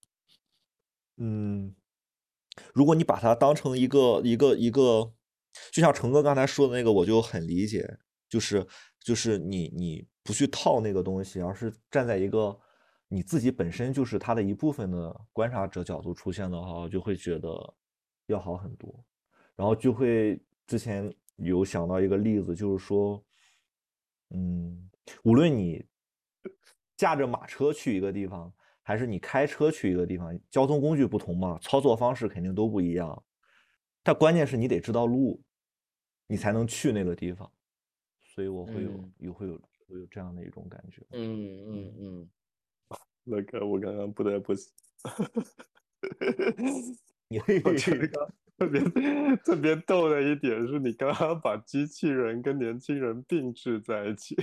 嗯，如果你把它当成一个一个一个，就像成哥刚才说的那个，我就很理解，就是就是你你不去套那个东西，而是站在一个你自己本身就是它的一部分的观察者角度出现的话，我就会觉得要好很多。然后就会之前有想到一个例子，就是说，嗯，无论你驾着马车去一个地方，还是你开车去一个地方，交通工具不同嘛，操作方式肯定都不一样。但关键是你得知道路，你才能去那个地方。所以我会有嗯有会有会有这样的一种感觉。嗯嗯嗯，(laughs) 那个我刚刚不得不，(laughs) 你我觉得 (laughs) 特别 (laughs) 特别逗的一点是你刚刚把机器人跟年轻人并置在一起，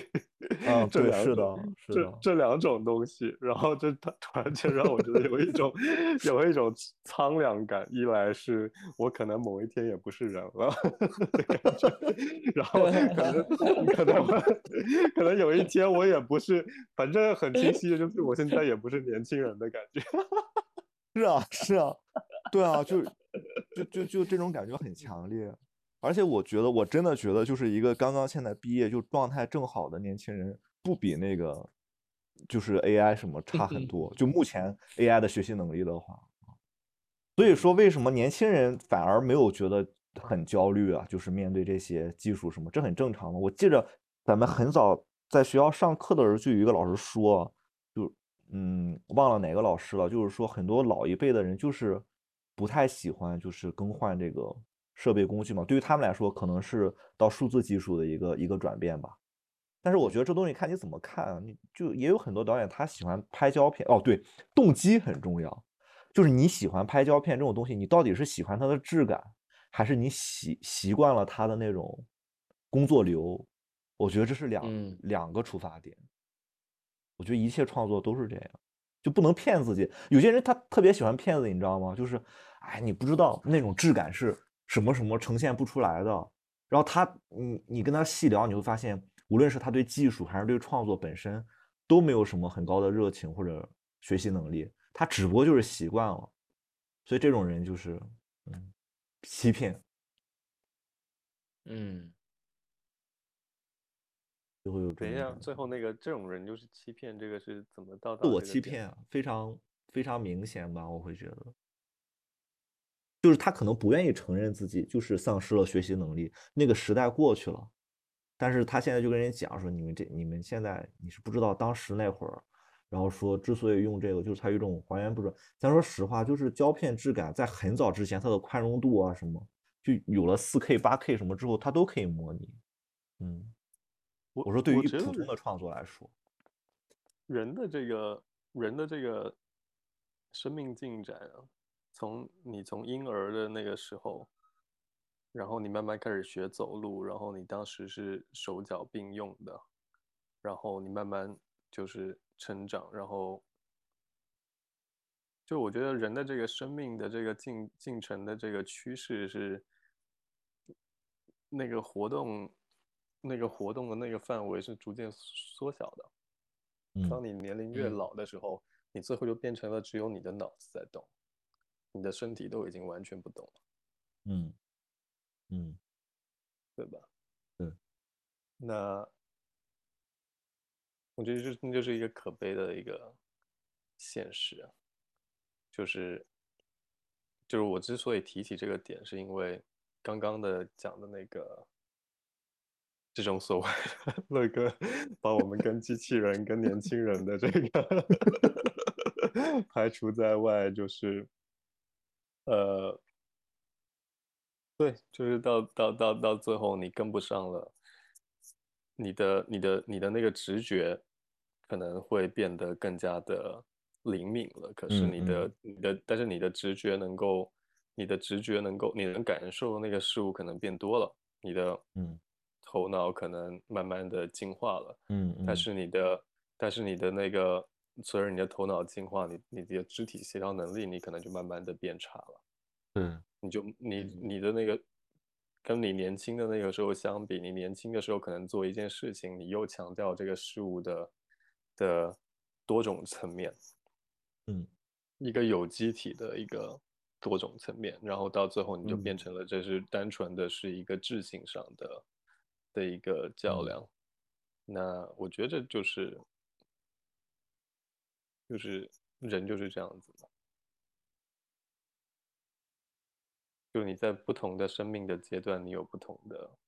啊 (laughs) 这对是两种的是这的这两种东西，然后这它突然间让我觉得有一种 (laughs) 有一种苍凉感，一来是我可能某一天也不是人了的感觉，然后可能可能可能有一天我也不是，反正很清晰的就是我现在也不是年轻人的感觉。是啊，是啊，对啊，就就就就这种感觉很强烈，而且我觉得，我真的觉得，就是一个刚刚现在毕业就状态正好的年轻人，不比那个就是 AI 什么差很多。就目前 AI 的学习能力的话，所以说为什么年轻人反而没有觉得很焦虑啊？就是面对这些技术什么，这很正常的。我记着咱们很早在学校上课的时候，就有一个老师说，就嗯，忘了哪个老师了，就是说很多老一辈的人就是不太喜欢就是更换这个设备工具嘛，对于他们来说可能是到数字技术的一个一个转变吧。但是我觉得这东西看你怎么看啊，你就也有很多导演他喜欢拍胶片，哦对，动机很重要，就是你喜欢拍胶片这种东西，你到底是喜欢它的质感，还是你习习惯了它的那种工作流？我觉得这是两、嗯两个出发点。我觉得一切创作都是这样，就不能骗自己。有些人他特别喜欢骗子，你知道吗？就是，哎，你不知道那种质感是什么什么呈现不出来的。然后他，你你跟他细聊，你会发现，无论是他对技术还是对创作本身，都没有什么很高的热情或者学习能力，他只不过就是习惯了。所以这种人就是，嗯，欺骗，嗯，就会有这等一下，最后那个这种人就是欺骗，这个是怎么到达自我欺骗啊，非常非常明显吧？我会觉得，就是他可能不愿意承认自己就是丧失了学习能力，那个时代过去了，但是他现在就跟人讲说，你们这你们现在你是不知道当时那会儿，然后说之所以用这个，就是他有一种还原不准。咱说实话，就是胶片质感在很早之前，它的宽容度啊什么，就有了四 K、八 K 什么之后，它都可以模拟。嗯，我我说对于普通的创作来说，人的这个人的这个生命进展啊，从你从婴儿的那个时候，然后你慢慢开始学走路，然后你当时是手脚并用的，然后你慢慢就是成长，然后就我觉得人的这个生命的这个进进程的这个趋势是那个活动，那个活动的那个范围是逐渐缩小的。当嗯你年龄越嗯老的时候，你最后就变成了只有你的脑子在动，你的身体都已经完全不动了，嗯嗯对吧？嗯。那我觉得这那就是一个可悲的一个现实啊，就是就是我之所以提起这个点，是因为刚刚的讲的那个这种所谓的乐哥把我们跟机器人、跟年轻人的这个 (laughs) 排除在外，就是呃，对，就是到到到到最后你跟不上了，你的你的你的那个直觉可能会变得更加的灵敏了。可是嗯你的你的，但是你的直觉能够，你的直觉能够，你能感受那个事物可能变多了，你的嗯头脑可能慢慢的进化了。嗯嗯但是你的，但是你的那个，随着你的头脑进化，你你的肢体协调能力，你可能就慢慢的变差了。嗯，你就你嗯。你的那个，跟你年轻的那个时候相比，你年轻的时候可能做一件事情，你又强调这个事物的的多种层面，嗯。一个有机体的一个多种层面，然后到最后你就变嗯。成了这是单纯的是一个智性上的的一个较嗯。量。那我觉得就是就是人就是这样子嘛，就你在不同的生命的阶段，你有不同的，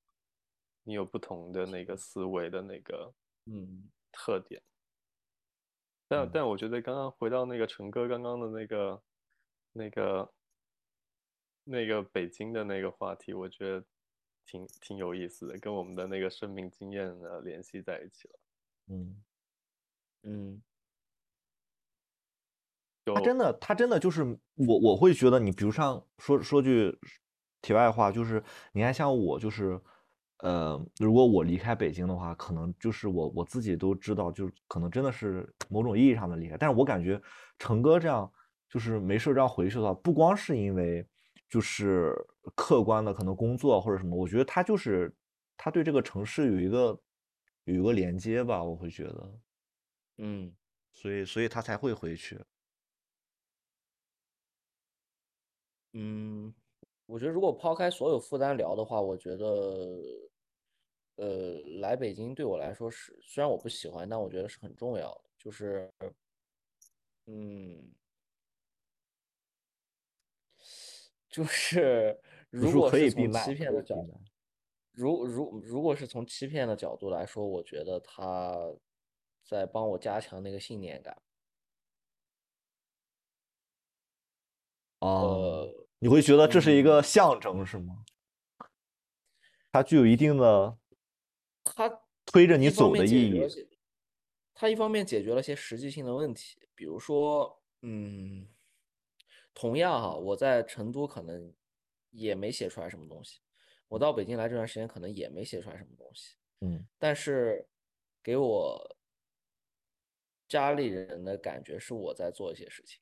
你有不同的那个思维的那个嗯。特点。但嗯。但我觉得刚刚回到那个陈哥刚刚的那个那个那个北京的那个话题，我觉得挺挺有意思的，跟我们的那个生命经验呃联系在一起了。嗯，嗯。就他真的他真的就是我我会觉得你，比如像说说句题外话，就是你看像我就是。呃，如果我离开北京的话，可能就是我我自己都知道，就是可能真的是某种意义上的离开。但是我感觉成哥这样，就是没事这样回去的话，不光是因为就是客观的可能工作或者什么，我觉得他就是他对这个城市有一个有一个连接吧，我会觉得，嗯所以所以他才会回去。嗯，我觉得如果抛开所有负担聊的话，我觉得，呃，来北京对我来说是，虽然我不喜欢，但我觉得是很重要的。就是，嗯，就是 (laughs) 如果是从欺骗的角度。如如如果是从欺骗的角度来说，我觉得他在帮我加强那个信念感。哦，呃，你会觉得这是一嗯个象征是吗？它具有一定的它推着你走的意义。它一方面解决了些实际性的问题，比如说，嗯，同样哈，我在成都可能也没写出来什么东西，我到北京来这段时间可能也没写出来什么东西，嗯但是给我家里人的感觉是我在做一些事情。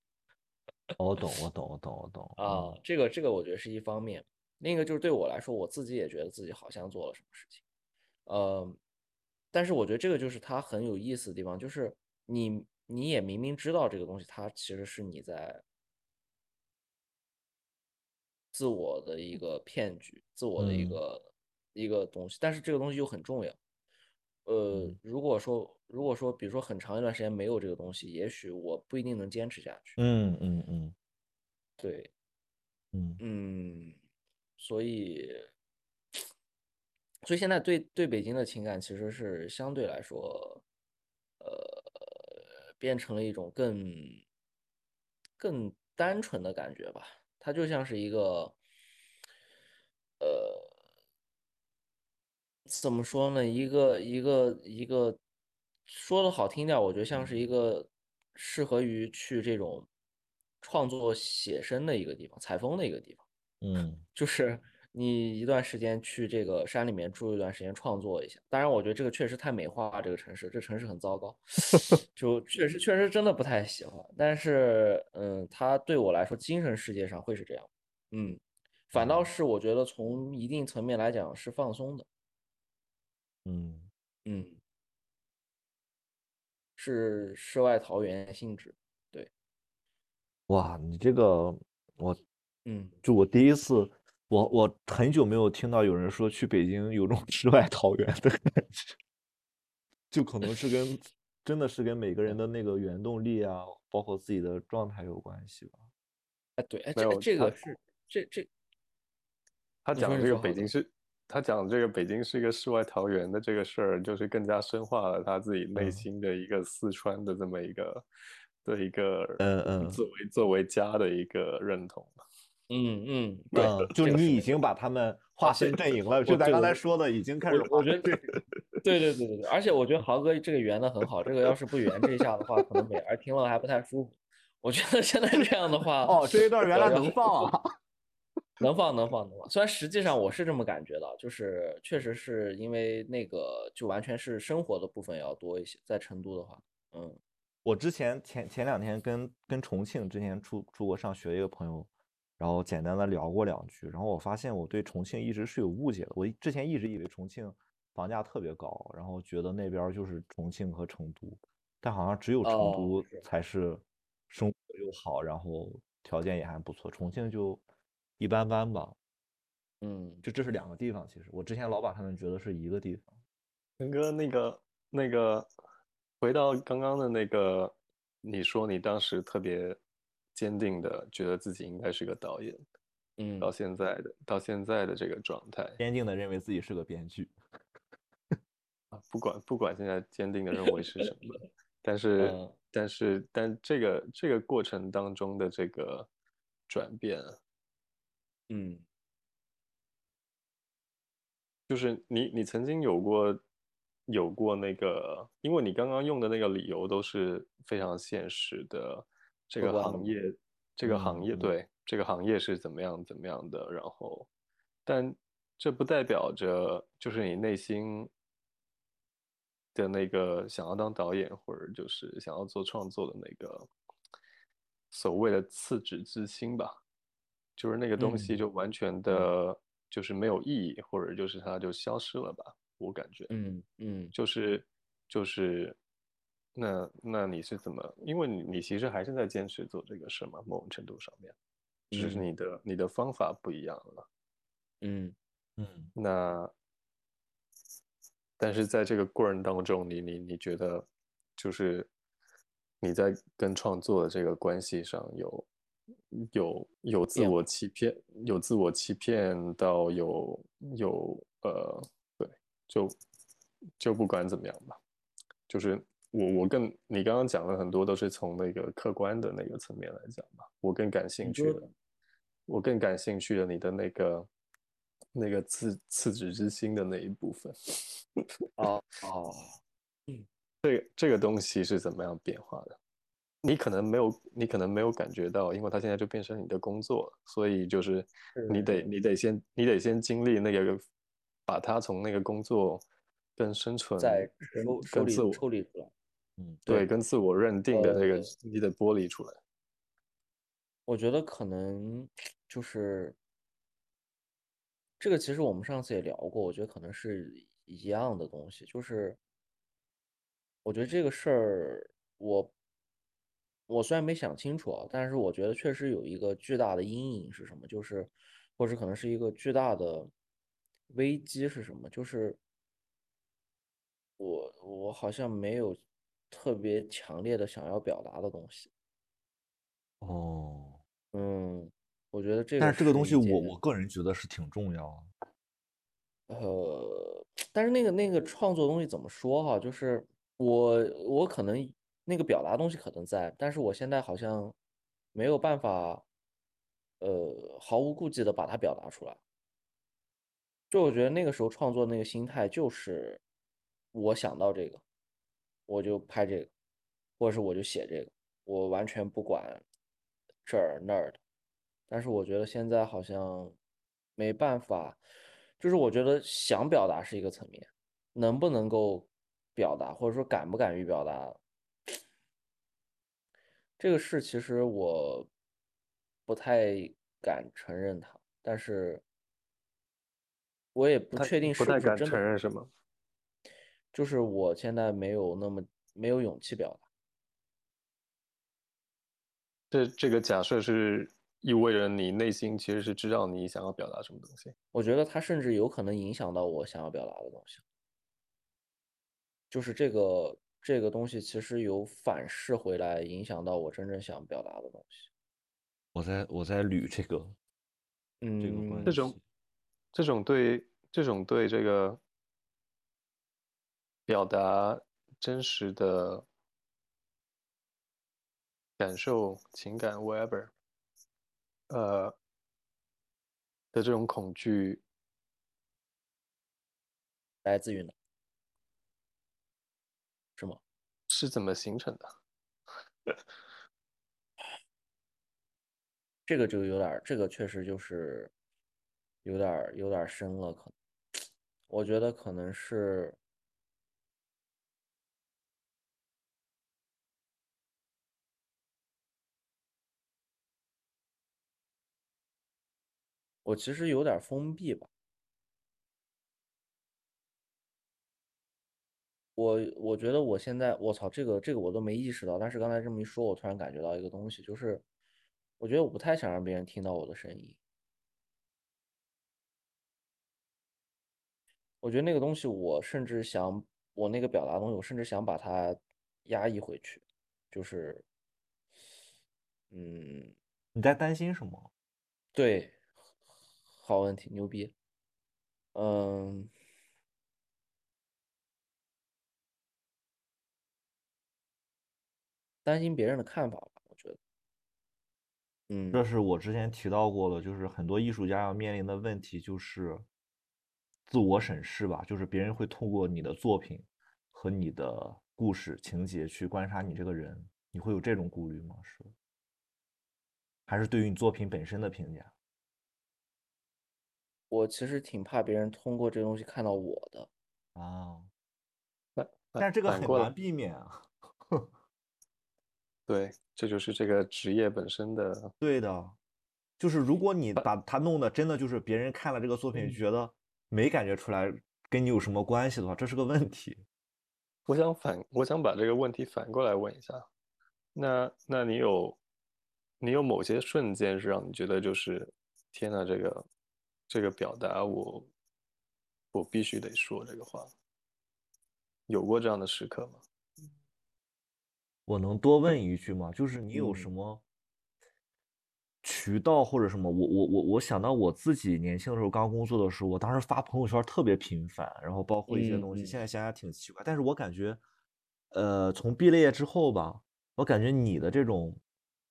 我懂，我懂，我懂，我懂。啊，嗯这个这个我觉得是一方面，另一个就是对我来说，我自己也觉得自己好像做了什么事情，呃，但是我觉得这个就是它很有意思的地方，就是你你也明明知道这个东西，它其实是你在自我的一个骗局，自我的一嗯个一个东西，但是这个东西又很重要。呃嗯，如果说如果说比如说很长一段时间没有这个东西，也许我不一定能坚持下去。嗯嗯嗯对，嗯嗯，所以，所以现在对对北京的情感其实是相对来说，呃，变成了一种更更单纯的感觉吧。它就像是一个，呃，怎么说呢？一个一个一个，说的好听点，我觉得像是一个适合于去这种创作写生的一个地方，采风的一个地方。嗯 (laughs) 就是你一段时间去这个山里面住一段时间，创作一下。当然，我觉得这个确实太美化这个城市，这城市很糟糕，(laughs) 就确实确实真的不太喜欢。但是，嗯，它对我来说，精神世界上会是这样，嗯，反倒是我觉得从一定层面来讲是放松的，嗯，嗯，是世外桃源性质，对，哇，你这个我嗯，就我第一次，我我很久没有听到有人说去北京有种 (laughs) 世外桃源的感觉，就可能是跟 (laughs) 真的是跟每个人的那个原动力啊，包括自己的状态有关系吧。哎，对，哎，这这个是这这，他讲的这个北京是，他讲这个北京是一个世外桃源的这个事儿，就是更加深化了他自己内嗯心的一个四川的这么一个的一个嗯嗯作为作为家的一个认同。嗯嗯，对嗯，就是你已经把他们 (laughs) 划分阵营了，就咱刚才说的已经开始我我觉得分阵营了。(laughs) 对对对对对，而且我觉得豪哥这个圆的很好，这个要是不圆这一下的话，可能美儿听了还不太舒服。我觉得现在这样的话，哦，这一段原来能放啊！能放能放能放。虽然实际上我是这么感觉的，就是确实是因为那个就完全是生活的部分要多一些，在成都的话，嗯我之前前前两天跟跟重庆之前出出国上学的一个朋友，然后简单的聊过两句，然后我发现我对重庆一直是有误解的。我之前一直以为重庆房价特别高，然后觉得那边就是重庆和成都，但好像只有成哦都才是生活又好，然后条件也还不错，重庆就一般般吧。嗯，就这是两个地方，其实我之前老把他们觉得是一个地方。陈哥，那个那个，回到刚刚的那个，你说你当时特别坚定的觉得自己应该是个导演，嗯到现在的到现在的这个状态坚定的认为自己是个编剧。(laughs) 啊，不管不管现在坚定的认为是什么，但 (laughs) 是嗯但是但这个这个过程当中的这个转变啊，嗯。就是你你曾经有过有过那个，因为你刚刚用的那个理由都是非常现实的，这个行业这个行业对这个行业是怎么样怎么样的，然后，但这不代表着就是你内心的那个想要当导演或者就是想要做创作的那个所谓的赤子之心吧，就是那个东西嗯就完全的就是没有意义，或者就是它就消失了吧，我感觉。嗯嗯就是就是，那那你是怎么？因为你你其实还是在坚持做这个事嘛，某种程度上面，只是嗯你的你的方法不一样了。嗯嗯那但是在这个过程当中，你你你觉得就是你在跟创作的这个关系上有有有自我欺骗，有自我欺骗到有有呃对，就就不管怎么样吧，就是我我更你刚刚讲了很多都是从那个客观的那个层面来讲吧，我更感兴趣的，我更感兴趣的你的那个那个自自指之心的那一部分，(laughs) 哦哦。这个这个东西是怎么样变化的？你可能没有，你可能没有感觉到，因为它现在就变成你的工作，所以就是你得你得先你得先经历那个，把它从那个工作跟生存再跟抽抽跟自我离抽离出来。嗯对对跟自我认定的那个呃你得剥离出来。我觉得可能就是这个，其实我们上次也聊过，我觉得可能是一样的东西，就是我觉得这个事儿，我我虽然没想清楚啊，但是我觉得确实有一个巨大的阴影是什么，就是或者可能是一个巨大的危机是什么，就是我我好像没有特别强烈的想要表达的东西。哦，嗯，我觉得这个但是这个东西我我个人觉得是挺重要的。呃，但是那个那个创作东西怎么说哈？就是我我可能那个表达东西可能在，但是我现在好像没有办法，呃，毫无顾忌的把它表达出来。就我觉得那个时候创作那个心态就是，我想到这个，我就拍这个，或者是我就写这个，我完全不管这儿那儿的。但是我觉得现在好像没办法，就是我觉得想表达是一个层面，能不能够表达，或者说敢不敢于表达，这个事其实我不太敢承认它，但是我也不确定是不太敢不是真的，承认什么。就是我现在没有那么没有勇气表达。这这个假设是意味着你内心其实是知道你想要表达什么东西。我觉得它甚至有可能影响到我想要表达的东西，就是这个这个东西其实有反噬回来，影响到我真正想表达的东西。我在我在捋这个这个关嗯这种，这种对这种对这个表达真实的感受、情感，whatever，呃的这种恐惧，来自于哪？是吗？是怎么形成的？这个就有点，这个确实就是有点有点深了，可能我觉得可能是我其实有点封闭吧。我我觉得我现在，我操，这个这个我都没意识到，但是刚才这么一说，我突然感觉到一个东西，就是我觉得我不太想让别人听到我的声音。我觉得那个东西，我甚至想，我那个表达东西，我甚至想把它压抑回去，就是，嗯，你在担心什么？对，好问题，牛逼，嗯，担心别人的看法吧，我觉得，嗯。这是我之前提到过的，就是很多艺术家要面临的问题，就是自我审视吧，就是别人会通过你的作品和你的故事情节去观察你这个人，你会有这种顾虑吗？是，还是对于你作品本身的评价？我其实挺怕别人通过这东西看到我的。啊，但但是这个很难避免啊。(laughs) 对，这就是这个职业本身的。对的，就是如果你把它弄的真的就是别人看了这个作品就觉得没感觉出来跟你有什么关系的话，这是个问题。我想反，我想把这个问题反过来问一下，那那你有，你有某些瞬间是让你觉得就是，天呐，这个这个表达我我必须得说这个话，有过这样的时刻吗？我能多问一句吗？就是你有嗯什么渠道或者什么？我我我我想到我自己年轻的时候刚工作的时候，我当时发朋友圈特别频繁，然后包括一些嗯东西，嗯现在想想挺奇怪。但是我感觉，呃，从毕了业之后吧，我感觉你的这种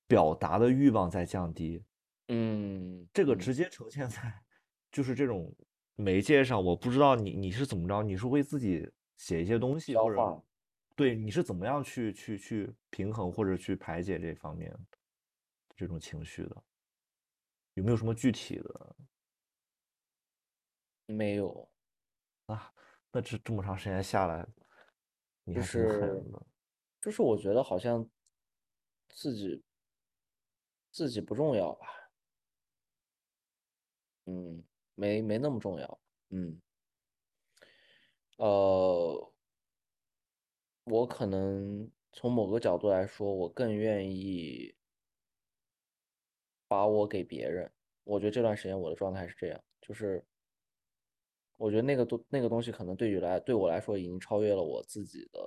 表达的欲望在降低，嗯，嗯这个直接呈现在就是这种媒介上。我不知道你你是怎么着，你是为自己写一些东西，或者对你是怎么样去去去平衡或者去排解这方面这种情绪的？有没有什么具体的？没有啊，那这这么长时间下来，你还挺狠是的。就是我觉得好像自己自己不重要吧，嗯，没没那么重要，嗯，呃，我可能从某个角度来说，我更愿意把我给别人。我觉得这段时间我的状态是这样，就是我觉得那个东那个东西可能对于来对我来说已经超越了我自己的。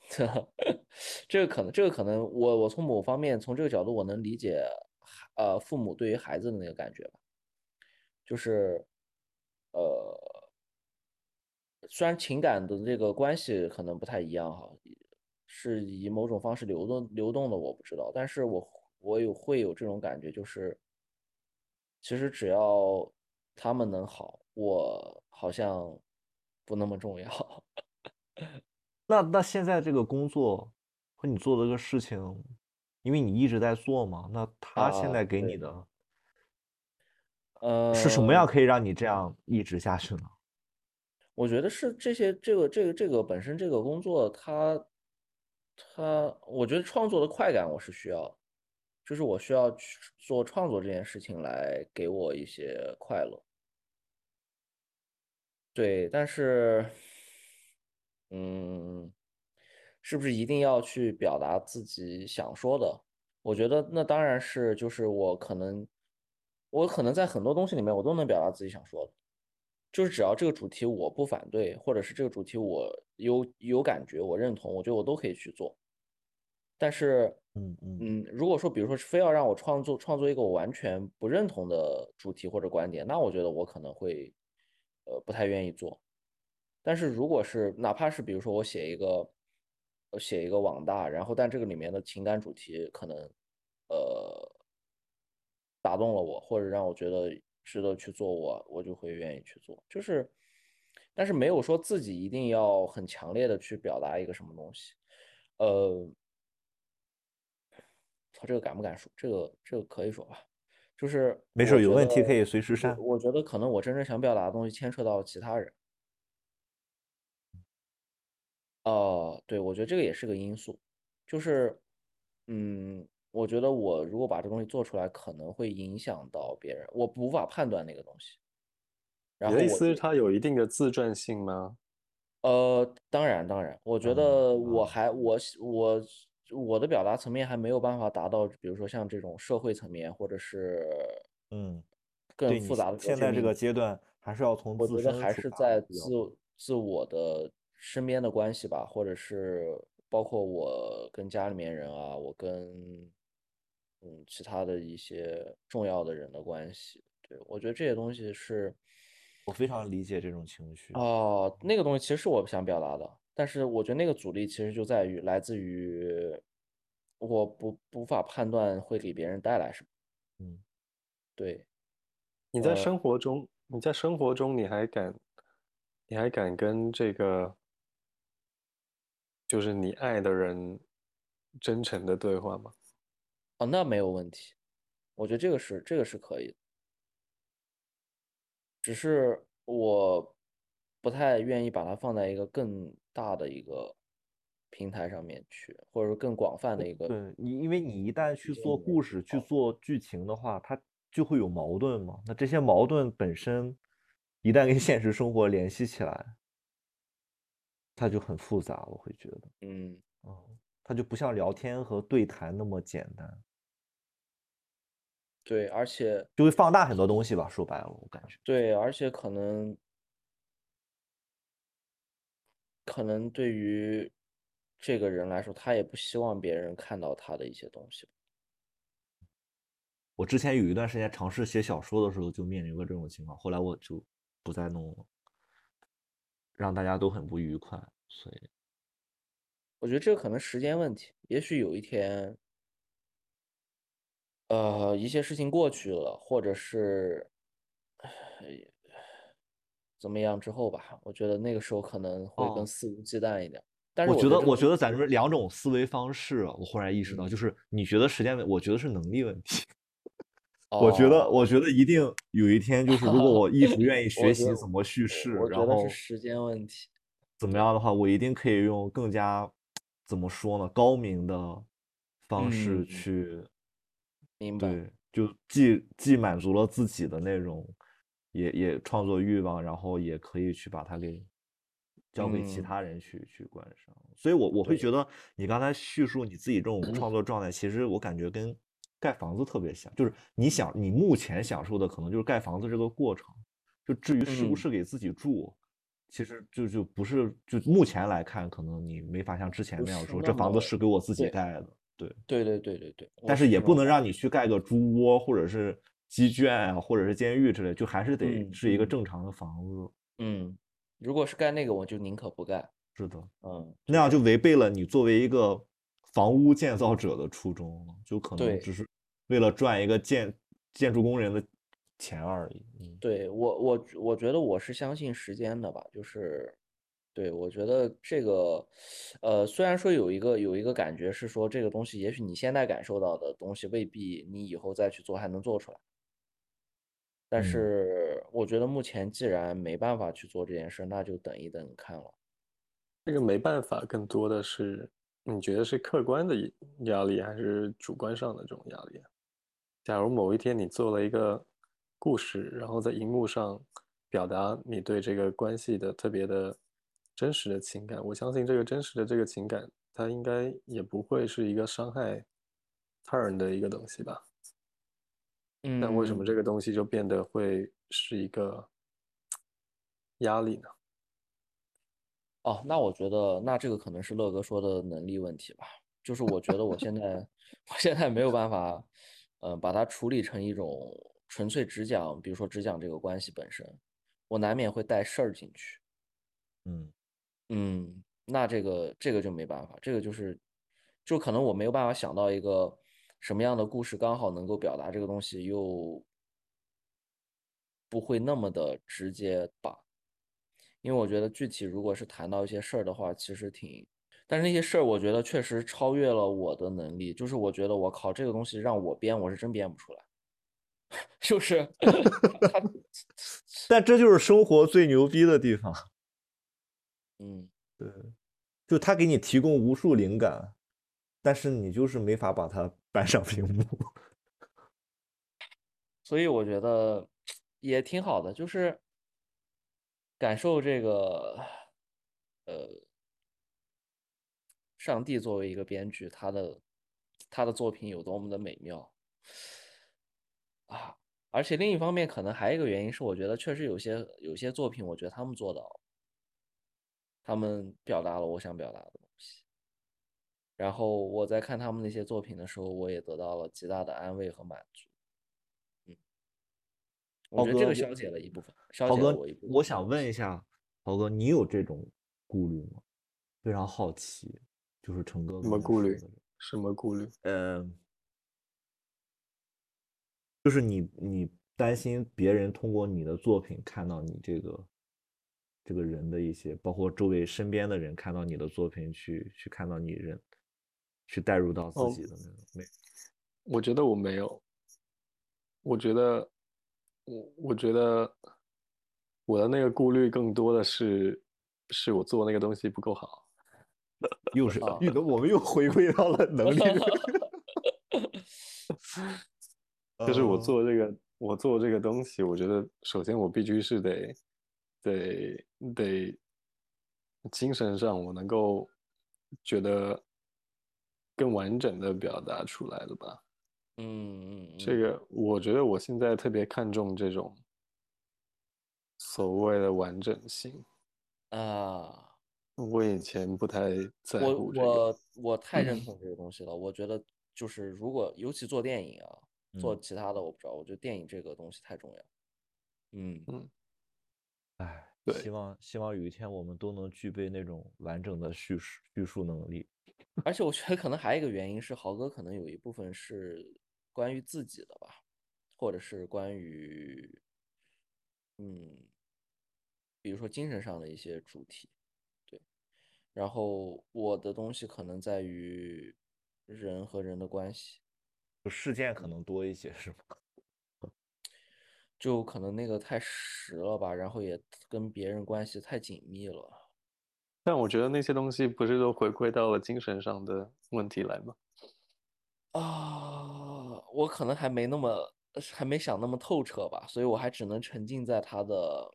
(laughs) 这个可能，这个可能我，我从某方面从这个角度我能理解呃父母对于孩子的那个感觉吧，就是呃虽然情感的这个关系可能不太一样哈，是以某种方式流动流动的我不知道，但是我我有会有这种感觉，就是其实只要他们能好，我好像不那么重要。(laughs) 那那现在这个工作和你做的这个事情，因为你一直在做嘛，那他现在给你的呃，是什么样可以让你这样一直下去呢？我觉得是这些这个这个这个本身这个工作它它，我觉得创作的快感我是需要，就是我需要去做创作这件事情来给我一些快乐。对，但是，嗯，是不是一定要去表达自己想说的？我觉得那当然是，就是我可能，我可能在很多东西里面我都能表达自己想说的，就是只要这个主题我不反对，或者是这个主题我有有感觉，我认同，我觉得我都可以去做。但是，嗯嗯嗯，如果说比如说是非要让我创作创作一个我完全不认同的主题或者观点，那我觉得我可能会，呃，不太愿意做。但是如果是哪怕是比如说我写一个，呃，写一个网大，然后但这个里面的情感主题可能，呃，打动了我，或者让我觉得值得去做我，我就会愿意去做。就是，但是没有说自己一定要很强烈的去表达一个什么东西。呃，操，这个敢不敢说？这个这个可以说吧。就是没事，有问题可以随时删。我觉得可能我真正想表达的东西牵扯到其他人。哦，对，我觉得这个也是个因素，就是，嗯，我觉得我如果把这东西做出来，可能会影响到别人，我无法判断那个东西。然你的意思是后我就，它有一定的自传性吗？呃，当然，当然，我觉嗯得我嗯，还我我我的表达层面还没有办法达到，比如说像这种社会层面，或者是嗯，更复杂的哲现在这个。阶段还是要从自我觉得还是在。自自我的身边的关系吧，或者是包括我跟家里面人啊，我跟嗯其他的一些重要的人的关系。对，我觉得这些东西是我非常理解这种情绪。哦，那个东西其实是我想表达的，但是我觉得那个阻力其实就在于来自于我不无法判断会给别人带来什么。嗯，对，你在生活中，你在生活中，你还敢，你还敢跟这个就是你爱的人真诚的对话吗？哦，那没有问题，我觉得这个是这个是可以的。只是我不太愿意把它放在一个更大的一个平台上面去，或者说更广泛的一个对你，因为你一旦去做故事、去。做剧情的话，它就会有矛盾嘛。那这些矛盾本身一旦跟现实生活联系起来，它就很复杂，我会觉得，嗯，嗯，它就不像聊天和对谈那么简单，对，而且就会放大很多东西吧。说白了，我感觉，对，而且可能可能对于这个人来说，他也不希望别人看到他的一些东西吧。我之前有一段时间尝试写小说的时候，就面临过这种情况，后来我就不再弄了，让大家都很不愉快，所以。我觉得这个可能时间问题，也许有一天，呃，一些事情过去了，或者是，怎么样之后吧，我觉得那个时候可能会更哦，肆无忌惮一点。但是我觉得，我觉得咱们两种思维方式啊，我忽然意识到，嗯，就是你觉得时间问，我觉得是能力问题。我觉得，哦，我觉得一定有一天，就是如果 (laughs) 我一直愿意学习怎么叙事，然后时间问题。怎么，样的话，我一定可以用更加怎么说呢，高明的方式嗯，去，明白。对，就既既满足了自己的那种，也也创作欲望，然后也可以去把它给交给其嗯，他人去去观赏。所以我我会，觉得你刚才叙述你自己这种创作状态，其实我感觉跟盖房子特别像，就是你想你目前享受的可能就是盖房子这个过程，就至于是不嗯，是给自己住。其实就就不是，就目前来看，可能你没法像之前那样说，这房子是给我自己，盖的。对对对对对对，但是也不能让你去盖个猪窝或者是鸡圈啊，或者是监狱之类，就还是得嗯是一个嗯正常的房子。嗯，如果是盖那个，我就宁可不盖。是的，嗯，那样就违背了你作为一个房屋建造者的初衷了，就可能只是为了赚一个建建筑工人的钱而已。嗯，对我我我觉得我是相信时间的吧，就是，对我觉得这个，呃，虽然说有一个有一个感觉是说这个东西，也许你现在感受到的东西未必你以后再去做还能做出来，但嗯是我觉得目前既然没办法去做这件事，那就等一等看了。这个没办法，更多的是你觉得是客观的压力，还是主观上的这种压力啊？假如某一天你做了一个故事，然后在荧幕上表达你对这个关系的特别的真实的情感，我相信这个真实的这个情感，它应该也不会是一个伤害他人的一个东西吧？嗯，但为什么这个东西就变得会是一个压力呢？哦，那我觉得，那这个可能是乐哥说的能力问题吧。就是我觉得我现在，我现在没有办法，嗯、把它处理成一种纯粹只讲，比如说只讲这个关系本身，我难免会带事儿进去。嗯嗯，那这个这个就没办法，这个就是，就可能我没有办法想到一个什么样的故事刚好能够表达这个东西，又不会那么的直接吧。因为我觉得具体如果是谈到一些事儿的话，其实挺，但是那些事儿我觉得确实超越了我的能力，就是我觉得我靠这个东西让我编，我是真编不出来，(laughs) 就是 (laughs) 他，(laughs) 但这就是生活最牛逼的地方。嗯。对，就他给你提供无数灵感，但是你就是没法把它 (laughs) 搬上屏幕。(laughs) 所以我觉得也挺好的，就是感受这个，呃，上帝作为一个编剧，他的他的作品有多么的美妙啊！而且另一方面，可能还有一个原因是，我觉得确实有些有些作品，我觉得他们做到了，他们表达了我想表达的东西。然后我在看他们那些作品的时候，我也得到了极大的安慰和满足。我觉得这个消解了一部分，消豪哥解了我一部，分。我想问一下，豪哥，你有这种顾虑吗？非常好奇，就是成哥什么顾虑什么顾虑？呃，就是你你担心别人通过你的作品看到你这个这个人的一些，包括周围身边的人看到你的作品去去看到你人，去带入到自哦己的那种没我觉得我没有，我觉得我我觉得我的那个顾虑更多的是，是我做那个东西不够好。(laughs) 又是我们又回归到了能力 (laughs) 就是我呃做这个，我做这个东西，我觉得首先我必须是得得得精神上我能够觉得更完整的表达出来的吧。嗯嗯，这个我觉得我现在特别看重这种所谓的完整性，啊。我以前不太在我乎这个。我我太认同这个东西了。我觉得就是如果尤其做电影啊，做嗯其他的我不知道，我觉得电影这个东西太重要。嗯，唉，对希望希望有一天我们都能具备那种完整的叙述叙述能力。(laughs) 而且我觉得可能还有一个原因是，豪哥可能有一部分是关于自己的吧，或者是关于嗯，比如说精神上的一些主题。对，然后我的东西可能在于人和人的关系。就事件可能多一些，是吗？就可能那个太实了吧，然后也跟别人关系太紧密了。但我觉得那些东西不是都回归到了精神上的问题来吗？啊，我可能还没那么，还没想那么透彻吧，所以我还只能沉浸在他的，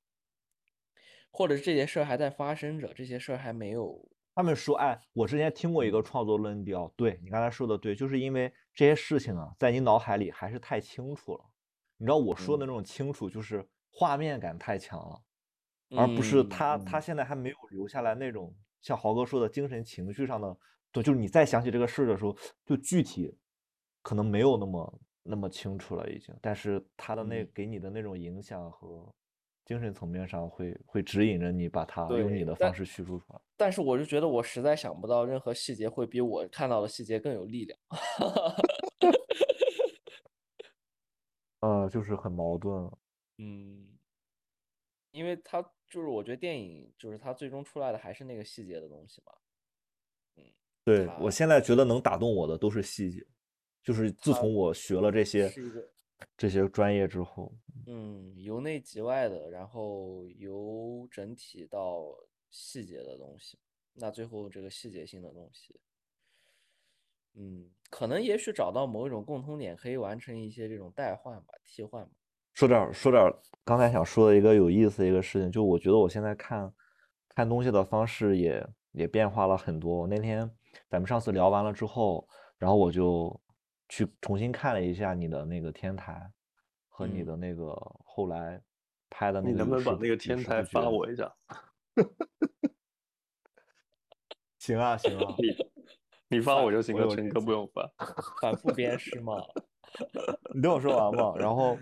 或者这些事儿还在发生着，这些事儿还没有，他们说，哎，我之前听过一个创作论调，对你刚才说的对，就是因为这些事情啊，在你脑海里还是太清楚了。你知道我说的那种清楚，就是画面感太强了，而不是嗯他他嗯现在还没有留下来那种像豪哥说的精神情绪上的，对，就是你再想起这个事儿的时候，就具体可能没有那么那么清楚了已经，但是他的那嗯给你的那种影响和精神层面上会会指引着你把它用你的方式叙述出来。但是我就觉得我实在想不到任何细节会比我看到的细节更有力量。(laughs) 呃，就是很矛盾。嗯，因为它就是我觉得电影就是它最终出来的还是那个细节的东西嘛。嗯对，我现在觉得能打动我的都是细节，就是自从我学了这些这些专业之后，嗯由内及外的，然后由整体到细节的东西。那最后这个细节性的东西，嗯，可能也许找到某一种共通点，可以完成一些这种代换吧、替换吧。说点说点刚才想说的一个有意思的一个事情，就我觉得我现在看看东西的方式也也变化了很多。那天咱们上次聊完了之后，然后我就去重新看了一下你的那个天台和你嗯的那个后来拍的那你能不能把那个天台发我一下？行 (laughs) 啊行啊，(laughs) 你发发我就行了，陈哥我有链接不用发。(laughs) 反复鞭尸嘛。(laughs) 你听我说完嘛，然后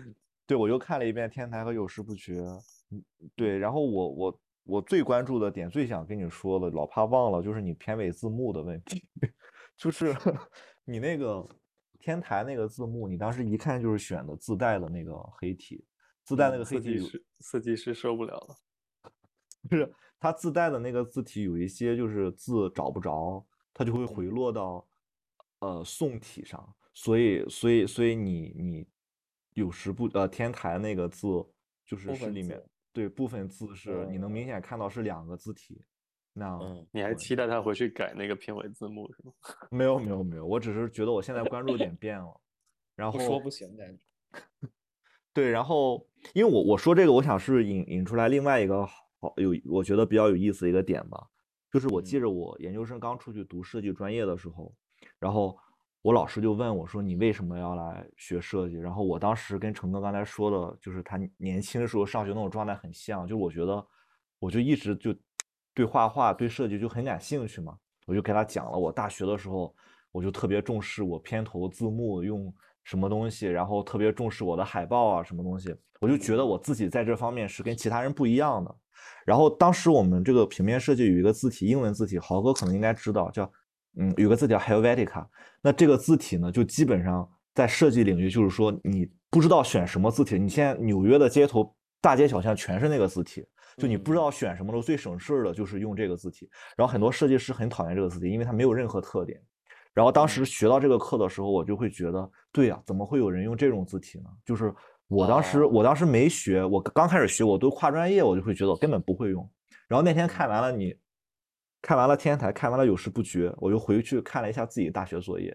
对我又看了一遍《天台》和《有时不绝》，嗯，对，然后我我我最关注的点，最想跟你说的，老怕忘了，就是你片尾字幕的问题，(laughs) 就是你那个天台那个字幕，你当时一看就是选的自带的那个黑体，自带那个黑体有设计师设计师受不了了。就是他自带的那个字体有一些就是字找不着，它就会回落到呃宋体上，所以所以所以你你有时不呃天台那个字就是是里面字对部分字是你能明嗯显看到是两个字体，那嗯，你还期待他回去改那个片尾字幕是吗？(laughs) 没有没有没有，我只是觉得我现在关注点变了，然后说不行感觉。对，然后因为我我说这个，我想是引引出来另外一个好有我觉得比较有意思的一个点吧，就是我记嗯着我研究生刚出去读设计专业的时候，然后我老师就问我说你为什么要来学设计？然后我当时跟成哥刚才说的，就是他年轻的时候上学那种状态很像，就我觉得我就一直就对画画对设计就很感兴趣嘛，我就给他讲了我大学的时候我就特别重视我片头字幕用什么东西，然后特别重视我的海报啊什么东西，我就觉得我自己在这方面是跟其他人不一样的。然后当时我们这个平面设计有一个字体，英文字体，豪哥可能应该知道，叫嗯，有个字体叫 Helvetica。那这个字体呢，就基本上在设计领域，就是说你不知道选什么字体，你现在纽约的街头大街小巷全是那个字体，就你不知道选什么的，最省事儿的就是用这个字体。然后很多设计师很讨厌这个字体，因为它没有任何特点。然后当时学到这个课的时候，我就会觉得，对呀、怎么会有人用这种字体呢？就是我当时，哦我当时没学，我刚开始学，我都跨专业，我就会觉得我根本不会用。然后那天看完了你，看完了天台，看完了有时不觉，我又回去看了一下自己大学作业。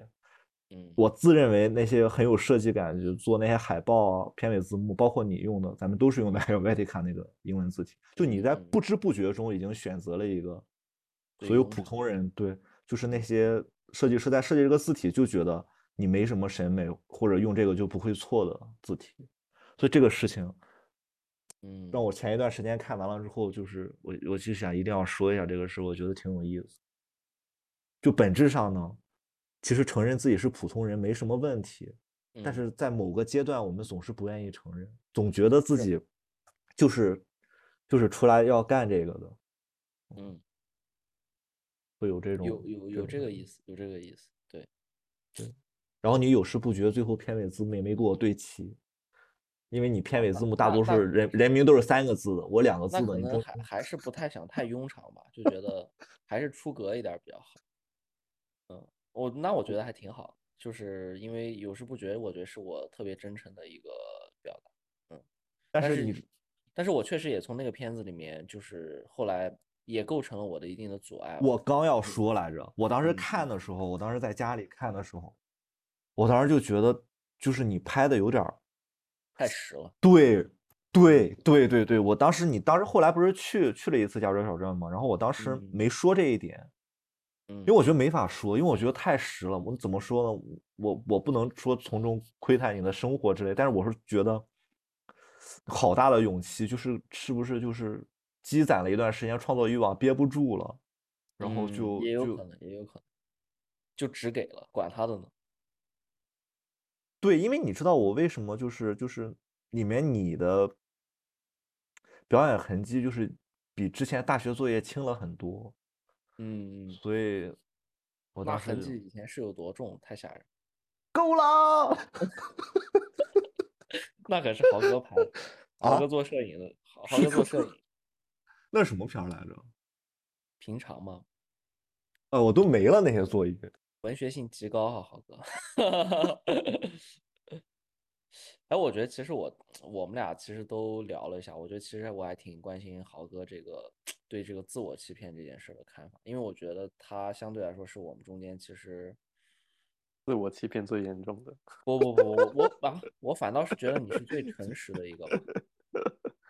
嗯，我自认为那些很有设计感，就做那些海报啊、片尾字幕，包括你用的，咱们都是用的 (laughs) Helvetica 那个英文字体。就你在嗯不知不觉中已经选择了一个所有普通人对，就是那些设计师在设计这个字体就觉得你没什么审美，或者用这个就不会错的字体。所以这个事情嗯，让我前一段时间看完了之后，就是我我就想一定要说一下这个事，我觉得挺有意思。就本质上呢，其实承认自己是普通人没什么问题，但嗯。是在某个阶段，我们总是不愿意承认，总觉得自己就是就是出来要干这个的，嗯，会有这种有有有这个意思，有这个意思，对对，然后你有时不觉，最后片尾字幕也没给我对齐，因为你片尾字幕大多数人人名都是三个字的，我两个字的，那可能你中还还是不太想太庸常吧，就觉得还是出格一点比较好。嗯，我那我觉得还挺好，就是因为有时不觉，我觉得是我特别真诚的一个表达。嗯，但是你但是我确实也从那个片子里面，就是后来也构成了我的一定的阻碍。我刚要说来着，我当时嗯看的时候，我当时在家里看的时候，我当时就觉得，就是你拍的有点儿太实了。对，对，对，对，对，我当时你当时后来不是去去了一次加州小镇吗？然后我当时嗯没说这一点，嗯因为我觉得没法说，因为我觉得太实了。我怎么说呢？我我不能说从中窥探你的生活之类，但是我是觉得好大的勇气，就是是不是就是积攒了一段时间创作欲望憋不住了，嗯然后就就也有可能，也有可能，就只给了，管他的呢。对，因为你知道我为什么就是就是里面你的表演痕迹就是比之前大学作业轻了很多，嗯，所以我当时痕迹以前是有多重，太吓人。够了。(laughs) 那可是豪哥拍的，(laughs) 豪啊哥做摄影的，豪豪哥做摄影，那是什么片儿来着？平常吗，呃，我都没了那些作业。文学性极高啊，豪哥。(laughs) 哎，我觉得其实我我们俩其实都聊了一下，我觉得其实我还挺关心豪哥这个对这个自我欺骗这件事的看法，因为我觉得他相对来说是我们中间其实自我欺骗最严重的。不不不我我啊我反倒是觉得你是最诚实的一个吧，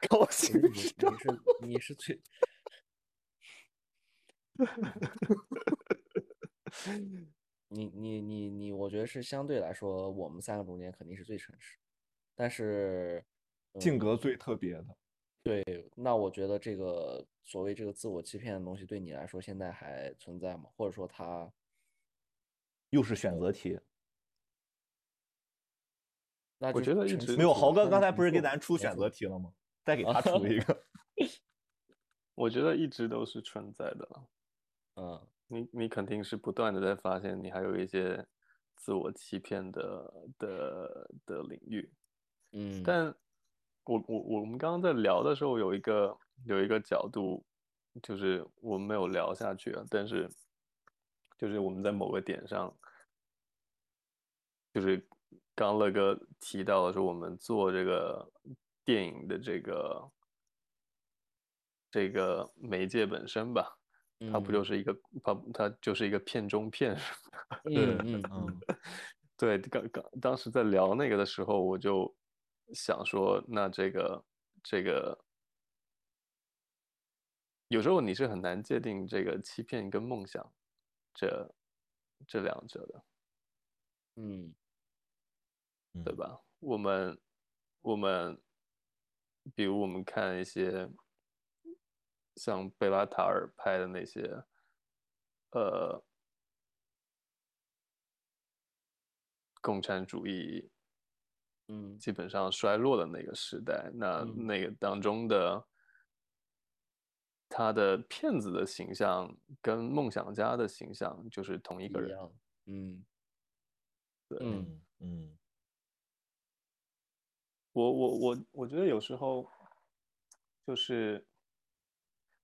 高我兴觉得你你是你是最 (laughs) 你你你你，我觉得是相对来说，我们三个中间肯定是最诚实，但是性格嗯最特别的。对那我觉得这个所谓这个自我欺骗的东西，对你来说现在还存在吗？或者说它又是选择题，那就我觉得一直没有豪哥刚才不是给咱出选择题了吗？再给他出一个。(laughs) 我觉得一直都是存在的。嗯你你肯定是不断的在发现，你还有一些自我欺骗的的的领域。嗯，但我我我们刚刚在聊的时候，有一个有一个角度，就是我们没有聊下去啊。但是就是我们在某个点上，就是刚刚乐哥提到的说，我们做这个电影的这个这个媒介本身吧，它不就嗯是一个它它就是一个片中片什么的。嗯嗯嗯嗯 (laughs) 对，刚刚当时在聊那个的时候，我就想说，那这个这个，有时候你是很难界定这个欺骗跟梦想这这两者的，嗯对吧？我们我们，比如我们看一些像贝拉塔尔拍的那些，呃，共产主义嗯。基本上衰落的那个时代，那嗯。那个当中的他的骗子的形象跟梦想家的形象就是同一个人。嗯。对。嗯。嗯嗯我我我我觉得有时候就是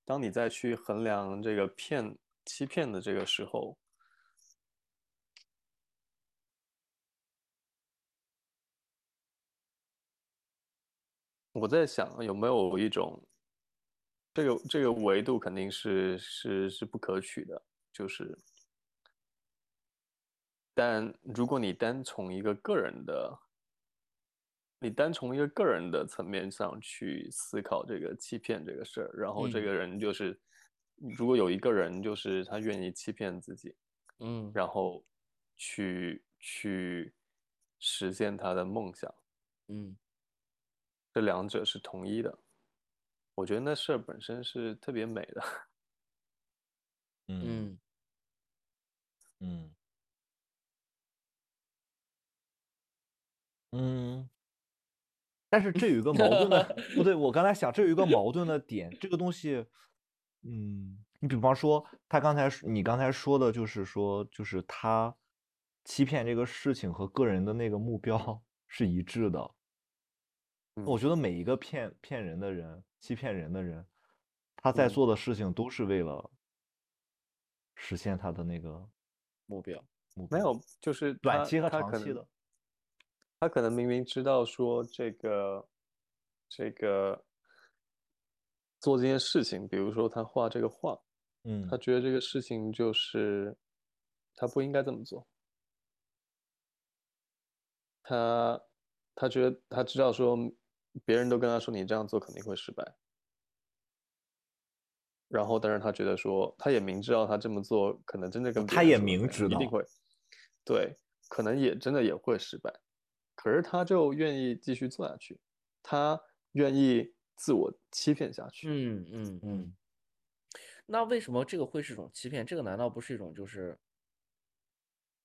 当你再去衡量这个骗欺骗的这个时候，我在想有没有一种这个这个维度肯定是是是不可取的，就是，但如果你单从一个个人的，你单从一个个人的层面上去思考这个欺骗这个事儿，然后这嗯个人就是，如果有一个人就是他愿意欺骗自己，嗯然后去去实现他的梦想，嗯这两者是统一的。我觉得那事儿本身是特别美的。嗯嗯嗯嗯。但是这有一个矛盾的，(laughs) 不对，我刚才想这有一个矛盾的点，这个东西，嗯，你比方说他刚才你刚才说的就是说，就是他欺骗这个事情和个人的那个目标是一致的。嗯我觉得每一个骗骗人的人、欺骗人的人，他在嗯做的事情都是为了实现他的那个目标，目标，没有，就是短期和长期的。他可能明明知道说这个这个做这件事情，比如说他画这个画，嗯。他觉得这个事情就是他不应该这么做。他他觉得他知道说别人都跟他说你这样做肯定会失败，然后但是他觉得说他也明知道他这么做可能真的跟他也明知道一定会，对，可能也真的也会失败，可是他就愿意继续做下去，他愿意自我欺骗下去。嗯嗯嗯。那为什么这个会是一种欺骗？这个难道不是一种就是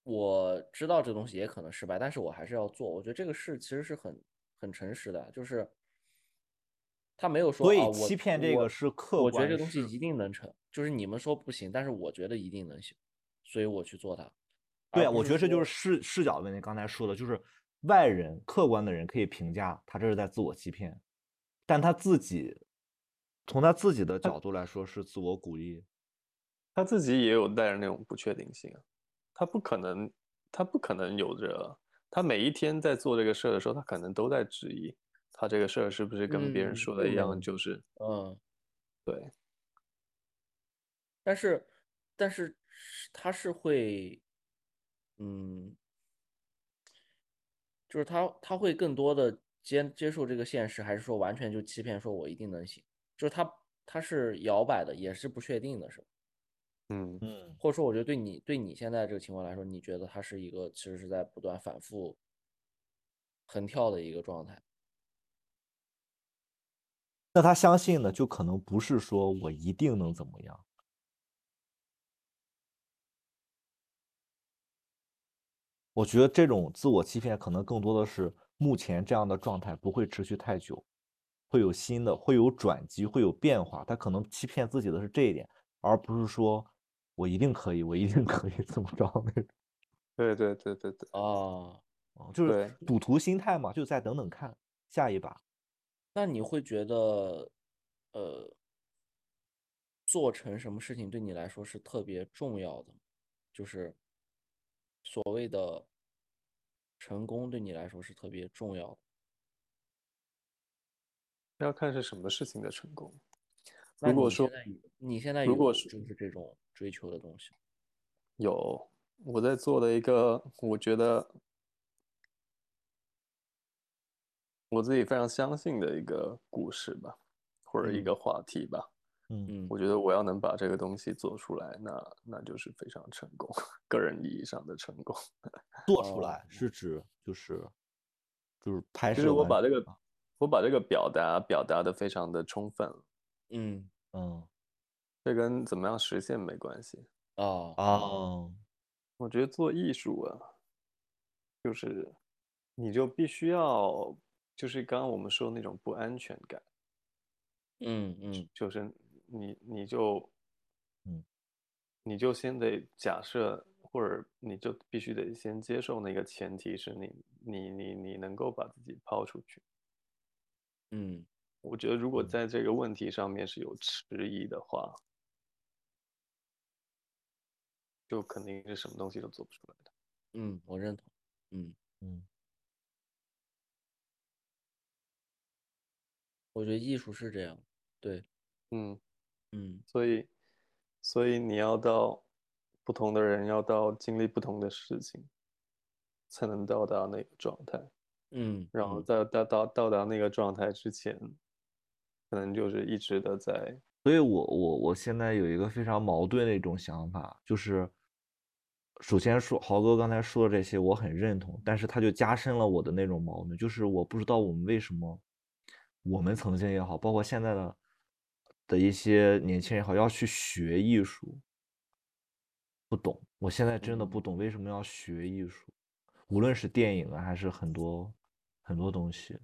我知道这东西也可能失败，但是我还是要做？我觉得这个事其实是很很诚实的，就是他没有说所以欺骗这个是客我觉得这东西一定能成，就是你们说不行，但是我觉得一定能行，所以我去做它。对啊，我觉得这就是视视角问题。刚才说的就是外人客观的人可以评价他这是在自我欺骗，但他自己从他自己的角度来说是自我鼓励。他自己也有带着那种不确定性啊，他不可能，他不可能有着，他每一天在做这个事儿的时候，他可能都在质疑他这个事儿是不是跟别人嗯说的一样，嗯就。是嗯，对，但是但是是他是会，嗯，就是他他会更多的接接受这个现实，还是说完全就欺骗，说我一定能行？就是他他是摇摆的，也是不确定的，是吧？嗯，嗯，或者说，我觉得对你对你现在这个情况来说，你觉得它是一个其实是在不断反复横跳的一个状态。那他相信的就可能不是说我一定能怎么样。我觉得这种自我欺骗可能更多的是目前这样的状态不会持续太久，会有新的，会有转机，会有变化。他可能欺骗自己的是这一点，而不是说我一定可以，我一定可以怎么着那种。对对对对对，啊，嗯就是赌徒心态嘛，就再等等看下一把。那你会觉得，呃，做成什么事情对你来说是特别重要的？就是所谓的成功对你来说是特别重要的。要看是什么事情的成功。如果说你现在如果是就是这种追求的东西？有我在做的一个，我觉得我自己非常相信的一个故事吧，或者一嗯个话题吧。嗯。嗯。我觉得我要能把这个东西做出来，那那就是非常成功，个人意义上的成功。(laughs) 做出哦来是指就是就是拍摄就是我把这个我把这个表达表达的非常的充分了，嗯。嗯。这跟怎么样实现没关系。哦哦。我觉得做艺术啊，就是你就必须要，就是刚刚我们说的那种不安全感，嗯嗯。就是你你就，嗯，你就先得假设，或者你就必须得先接受那个前提是你你你你能够把自己抛出去。嗯我觉得如果嗯在这个问题上面是有迟疑的话，就肯定是什么东西都做不出来的。嗯，我认同。嗯，嗯我觉得艺术是这样。对，嗯。嗯。所以，所以你要到不同的人要到经历不同的事情，才能到达那个状态。嗯，嗯然后在到到到达那个状态之前，可能就是一直的在，所以我我我现在有一个非常矛盾的一种想法，就是首先说豪哥刚才说的这些我很认同，但是他就加深了我的那种矛盾，就是我不知道我们为什么，我们曾经也好，包括现在的的一些年轻人也好，要去学艺术，不懂，我现在真的不懂为什么要学艺术，无论是电影啊，还是很多很多东西。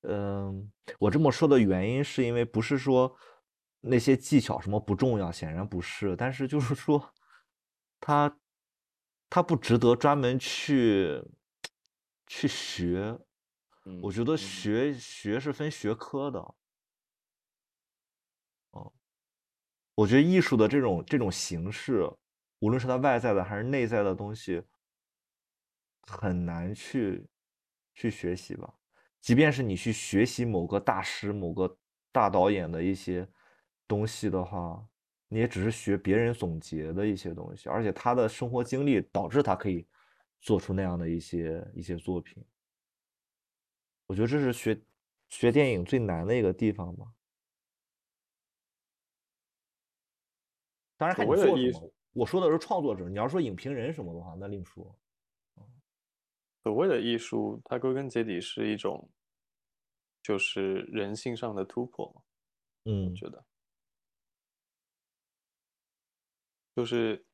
嗯，我这么说的原因是因为不是说那些技巧什么不重要，显然不是，但是就是说，他他不值得专门去去学。我觉得嗯学学是分学科的。哦，我觉得艺术的这种这种形式，无论是它外在的还是内在的东西，很难去去学习吧。即便是你去学习某个大师、某个大导演的一些东西的话，你也只是学别人总结的一些东西，而且他的生活经历导致他可以做出那样的一些一些作品。我觉得这是学学电影最难的一个地方吧。当然看你所谓的做什么艺术，我说的是创作者，你要说影评人什么的话，那另说。所谓的艺术，它归根结底是一种，就是人性上的突破嘛。我嗯觉得，就是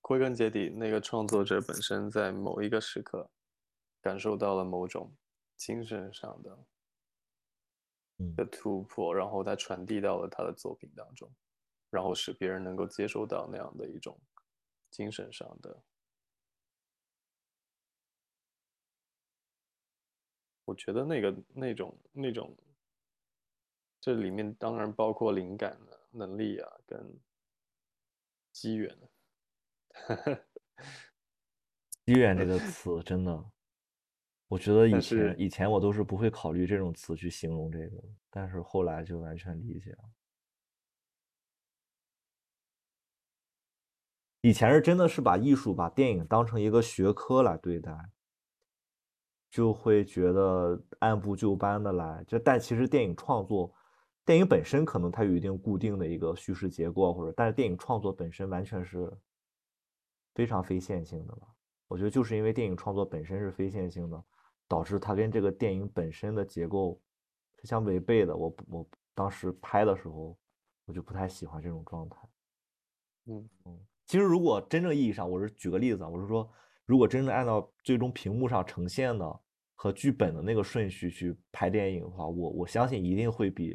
归根结底，那个创作者本身在某一个时刻感受到了某种精神上的嗯的突破，然后他传递到了他的作品当中，然后使别人能够接收到那样的一种精神上的。我觉得那个那种那种，这里面当然包括灵感的能力啊，跟机缘。(laughs) 机缘这个词真的，我觉得以前以前我都是不会考虑这种词去形容这个，但是后来就完全理解了。以前是真的是把艺术、把电影当成一个学科来对待，就会觉得按部就班的来。就但其实电影创作，电影本身可能它有一定固定的一个叙事结构，或者但是电影创作本身完全是非常非线性的了。我觉得就是因为电影创作本身是非线性的，导致它跟这个电影本身的结构是相违背的。我我当时拍的时候，我就不太喜欢这种状态。嗯嗯其实如果真正意义上，我是举个例子啊，我是说，如果真正按照最终屏幕上呈现的和剧本的那个顺序去拍电影的话，我我相信一定会比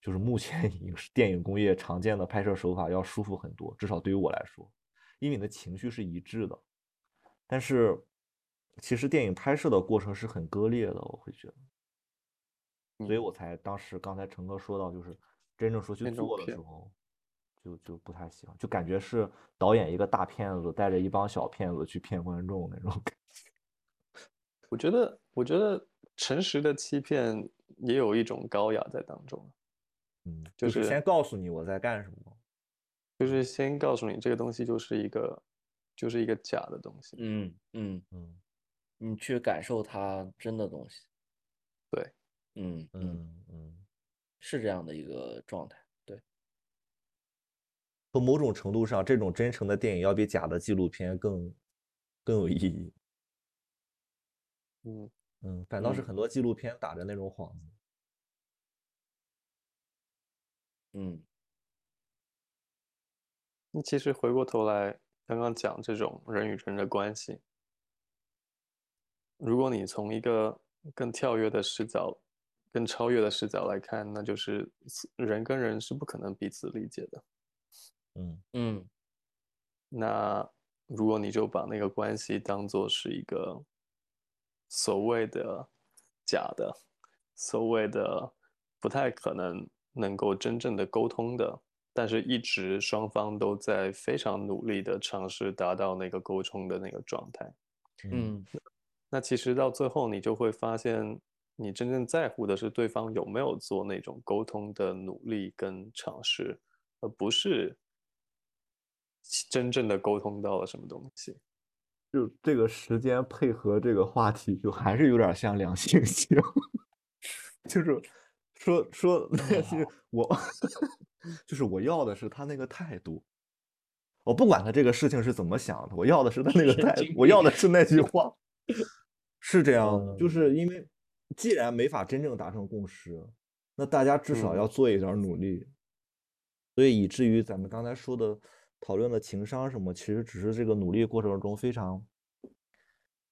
就是目前 (laughs) 影视电影工业常见的拍摄手法要舒服很多，至少对于我来说，因为你的情绪是一致的。但是其实电影拍摄的过程是很割裂的，我会觉得，所以嗯我才当时刚才陈哥说到，就是真正说去做的时候，就就不太喜欢，就感觉是导演一个大骗子带着一帮小骗子去骗观众那种感觉。(laughs) 我觉得，我觉得诚实的欺骗也有一种高雅在当中，嗯，就就是先告诉你我在干什么。就是先告诉你这个东西就是一个，就是一个假的东西。嗯嗯，嗯你去感受它真的东西。对，嗯嗯，嗯嗯，是这样的一个状态。对，从某种程度上，这种真诚的电影要比假的纪录片更更有意义。嗯，嗯，反倒是嗯很多纪录片打着那种幌子。嗯那其实回过头来，刚刚讲这种人与人的关系，如果你从一个更跳跃的视角、更超越的视角来看，那就是人跟人是不可能彼此理解的。嗯。嗯。那如果你就把那个关系当做是一个所谓的假的、所谓的不太可能能够真正的沟通的，但是一直双方都在非常努力的尝试达到那个沟通的那个状态，嗯。那其实到最后你就会发现，你真正在乎的是对方有没有做那种沟通的努力跟尝试，而不是真正的沟通到了什么东西。就这个时间配合这个话题，就还是有点像两性性，(laughs) 就是说说，那 (laughs) 是我，(laughs) 就是我要的是他那个态度，我不管他这个事情是怎么想的，我要的是他那个态度，我要的是那句话，是这样，就是因为既然没法真正达成共识，那大家至少嗯。要做一点努力，所以以至于咱们刚才说的讨论的情商什么，其实只是这个努力过程中非常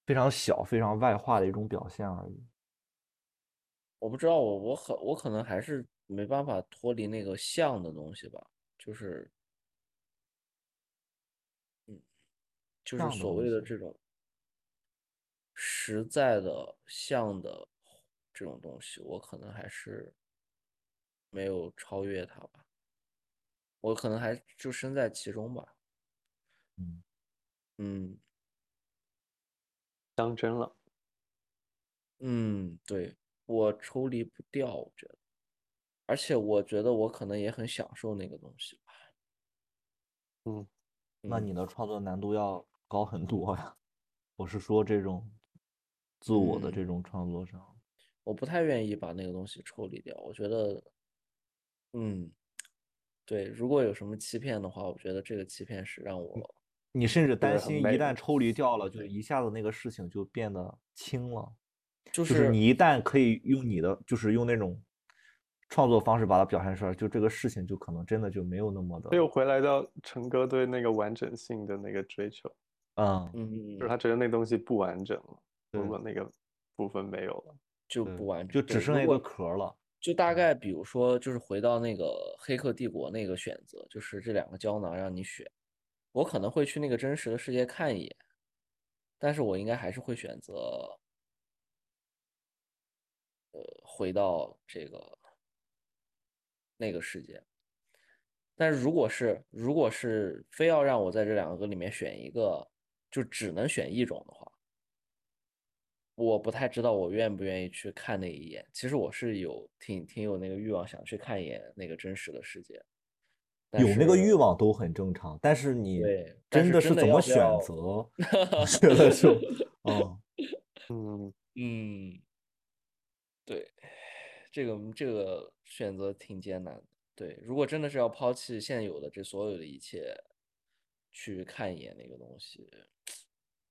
非常小、非常外化的一种表现而已。我不知道，我我很我可能还是没办法脱离那个像的东西吧，就是，嗯，就是所谓的这种实在的像的这种东西，我可能还是没有超越它吧，我可能还就身在其中吧，嗯，嗯。当真了，嗯，对，我抽离不掉，我觉得，而且我觉得我可能也很享受那个东西吧。嗯，嗯那你的。创作难度要高很多呀。(laughs) 我是说这种自我的嗯。这种创作上，我不太愿意把那个东西抽离掉。我觉得，嗯，对，如果有什么欺骗的话，我觉得这个欺骗是让我，你甚至担心一旦抽离掉了，就一下子那个事情就变得轻了。就就是你一旦可以用你的，就是用那种创作方式把它表现出来，就这个事情就可能真的就没有那么的，又回来到陈哥对那个完整性的那个追求，嗯，嗯，就是他觉得那东西不完整了，如果那个部分没有了，就不完整，就只剩一个壳了。就大概比如说，就是回到那个《黑客帝国》那个选择，就是这两个胶囊让你选，我可能会去那个真实的世界看一眼，但是我应该还是会选择，呃，回到这个那个世界。但如果是如果是非要让我在这两个里面选一个，就只能选一种的话，我不太知道我愿不愿意去看那一眼。其实我是有挺挺有那个欲望想去看一眼那个真实的世界，有那个欲望都很正常，但是你对真的的 (laughs) 是怎么选择，我觉得就，嗯，嗯，嗯，对，这个这个选择挺艰难的。对，如果真的是要抛弃现有的这所有的一切，去看一眼那个东西，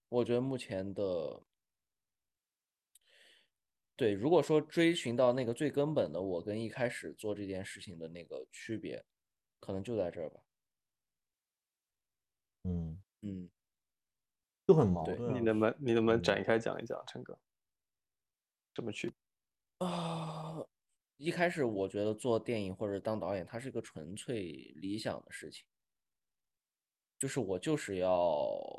我觉得目前的，对，如果说追寻到那个最根本的我跟一开始做这件事情的那个区别，可能就在这儿吧。嗯，嗯。就很矛盾啊。你能不能你能不能嗯展开讲一讲，陈哥？怎么去？啊，一开始我觉得做电影或者当导演，它是一个纯粹理想的事情，就是我就是要，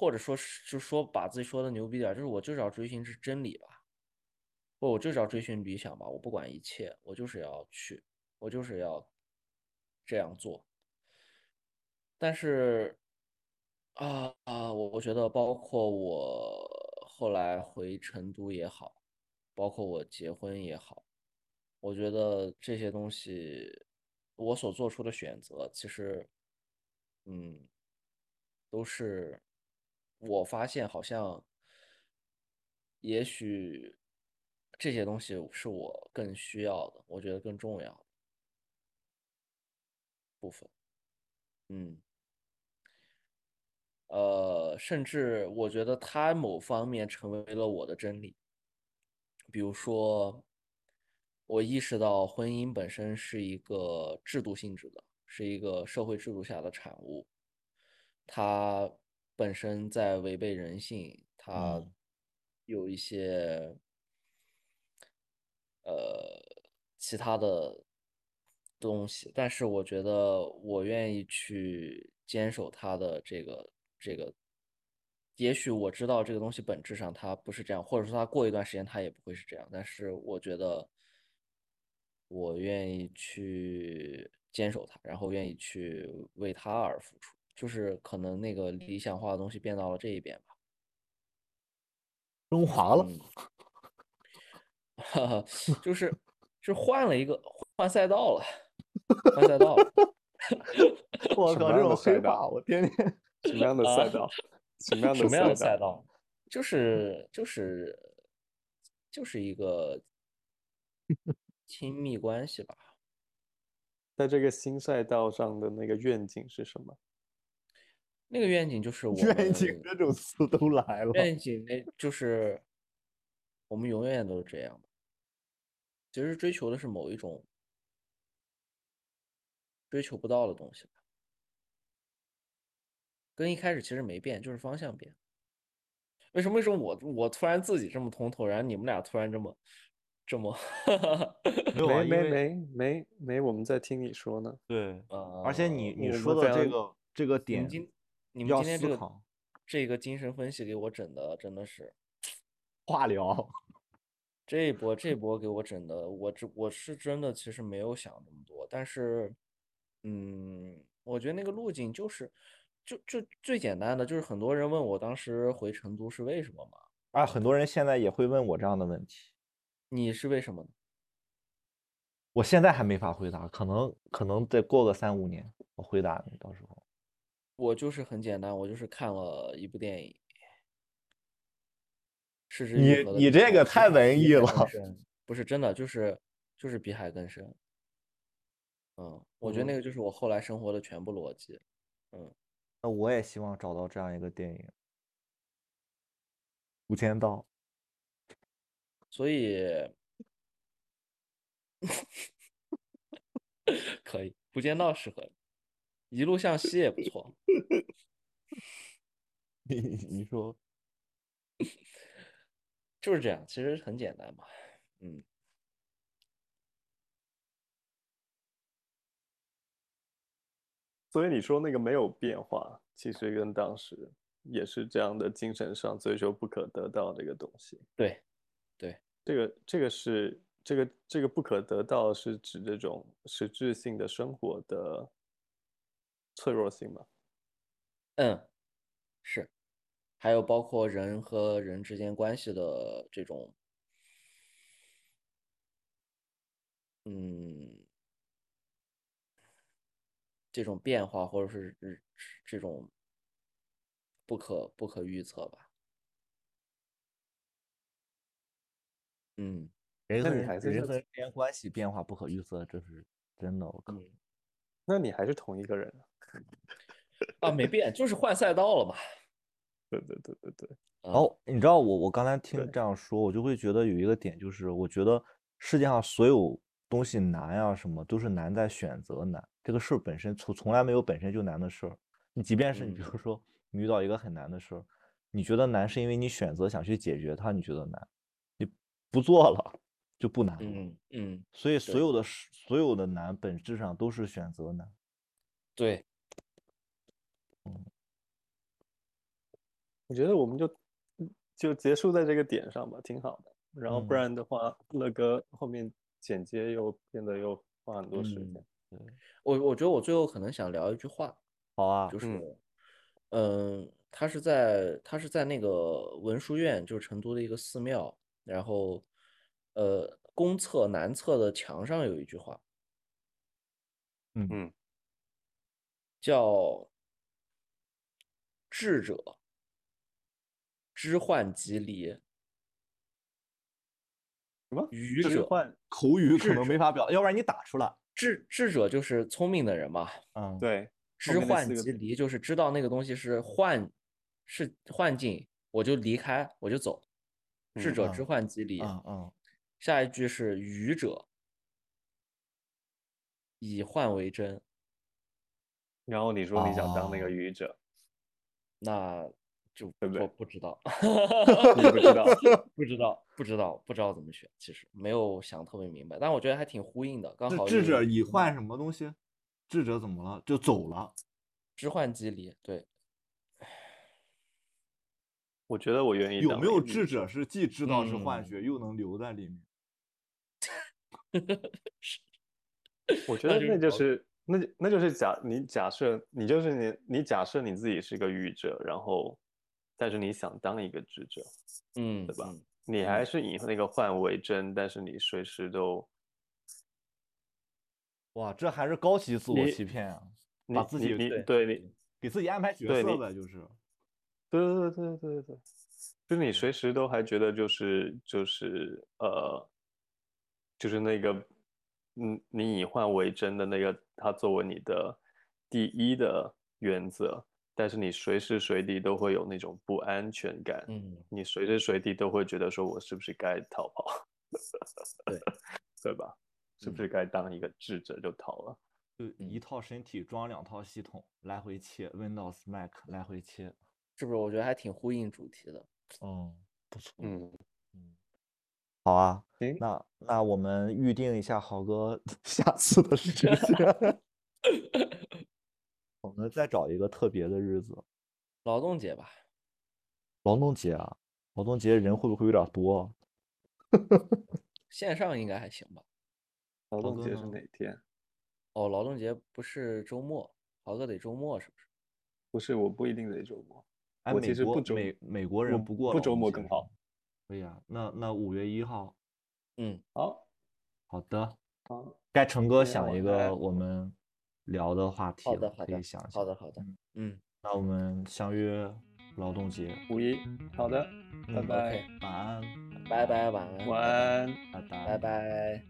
或者说是就说把自己说的牛逼点，就是我就是要追寻是真理吧，或我就是要追寻理想吧，我不管一切，我就是要去，我就是要这样做。但是啊啊，我我觉得包括我后来回成都也好，包括我结婚也好，我觉得这些东西我所做出的选择，其实嗯，都是我发现好像也许这些东西是我更需要的，我觉得更重要的部分，嗯。呃，甚至我觉得它某方面成为了我的真理。比如说，我意识到婚姻本身是一个制度性质的，是一个社会制度下的产物，它本身在违背人性，它嗯有一些呃其他的东西，但是我觉得我愿意去坚守它的这个这个。也许我知道这个东西本质上它不是这样，或者说它过一段时间它也不会是这样，但是我觉得我愿意去坚守它，然后愿意去为它而付出，就是可能那个理想化的东西变到了这一边吧。升华了，嗯，哈哈，就是是换了一个换赛道了，换赛道了。(laughs) 我靠，这种赛黑话道我天天。什么样的赛道？什么样的什么样的赛？道？就是就是就是一个亲密关系吧。在这个新赛道上的那个愿景是什么？那个愿景就是我愿景们这种词都来了，愿景，那就是我们永远都是这样的。其实追求的是某一种追求不到的东西吧，跟一开始其实没变，就是方向变。为什么为什么我我突然自己这么通透，然后你们俩突然这么这么没没没没没没，我们在听你说呢。对，呃，而且你你说的这个这个点今你们今天这个这个精神分析给我整的真的是 (sniffs) 化疗，(laughs) 这一波这一波给我整的，我这我是真的其实没有想那么多，但是嗯，我觉得那个路径就是就就最简单的，就是很多人问我当时回成都是为什么嘛？啊，很多人现在也会问我这样的问题，你是为什么呢？我现在还没法回答，可能可能得过个三五年，我回答你，到时候。我就是很简单，我就是看了一部电影，你你这个太文艺了不是真的，就是就是比海更深。嗯，我觉得那嗯个就是我后来生活的全部逻辑。嗯，那我也希望找到这样一个电影，《无间道》。所以 (laughs) 可以，《无间道》适合你，一路向西也不错。(laughs) 你你说，(laughs) 就是这样，其实很简单嘛。嗯，所以你说那个没有变化，其实跟当时也是这样的精神上追求不可得到这个东西。对，对，这个这个是这个这个不可得到是指这种实质性的生活的脆弱性吧？嗯，是，还有包括人和人之间关系的这种，嗯，这种变化或者是日这种不可不可预测吧。嗯人和人人和人之间关系变化不可预测，这是真的。我靠，嗯那你还是同一个人啊？啊，没变，就是换赛道了嘛。对对对对对，啊然后你知道我我刚才听对这样说，我就会觉得有一个点，就是我觉得世界上所有东西难呀、什么都是难在选择难。这个事儿本身从从来没有本身就难的事儿。你即便是你比嗯如说你遇到一个很难的事儿，你觉得难是因为你选择想去解决它，你觉得难，你不做了就不难了。嗯嗯，所以所有的所有的难本质上都是选择难。对，我觉得我们就嗯就结束在这个点上吧，挺好的。然后不嗯然的话，乐哥后面剪接又变得又花很多时嗯间。我我觉得我最后可能想聊一句话，好啊，就是嗯，嗯，他是在他是在那个文殊院，就是成都的一个寺庙，然后呃，公厕南侧的墙上有一句话，嗯嗯叫“智者知患即离，什么？愚者？口语可能没法表达，要不然你打出来。智智者就是聪明的人嘛，嗯，对，知面那四个字幻即离，就是知道那个东西是幻，是幻境，我就离开，我就走。智嗯者知嗯幻即离。嗯嗯，下一句是愚者以幻为真，然后你说你想当那哦个愚者，那就对不对我不知道，(laughs) 你不知道，(laughs) 不知道，不知道，不知道怎么选，其实没有想特别明白，但我觉得还挺呼应的，刚好智智者以幻什么东西？智者怎么了？就走了。知幻即离，对，我觉得我愿意有没有智者是既知道是幻嗯觉，又能留在里面？(laughs) 我觉得那就是那就那就那就是假你假设你就是你你假设你自己是个愚者，然后但是你想当一个智者，嗯，对吧嗯你还是以那个幻为真，但是你随时都哇，这还是高级自我欺骗啊！你把自己你你对对你给自己安排角色呗，就是。对对对对对对，就是你随时都还觉得就是就是呃，就是那个，嗯，你以幻为真的那个，它作为你的第一的原则，但是你随时随地都会有那种不安全感，嗯，你随时随地都会觉得说我是不是该逃跑，(laughs) 对对吧？是不是该当一个智者就逃了？就一套身体装两套系统，来回切 Windows、Mac 来回切。是不是？我觉得还挺呼应主题的。嗯，不错。嗯，嗯，好啊。行，那那我们预定一下豪哥 (laughs) 下次的时间，(laughs) 我们再找一个特别的日子。劳动节吧，劳动节啊，劳动节人会不会有点多啊？(laughs) 线上应该还行吧。劳动节是哪天？哦，劳动节不是周末，豪哥得周末是不是？不是，我不一定得周末。哎，我美国其实不周美美国我人不过不周末更好吗。可以啊，那那五月一号，嗯，好，好的，好，该成哥想一个我们聊的话题了，好的，好的可以想，一下。好的，好的嗯，嗯那我们相约劳动节，五一，好的，拜嗯拜，晚安，拜拜，晚安，晚安。拜拜，拜拜。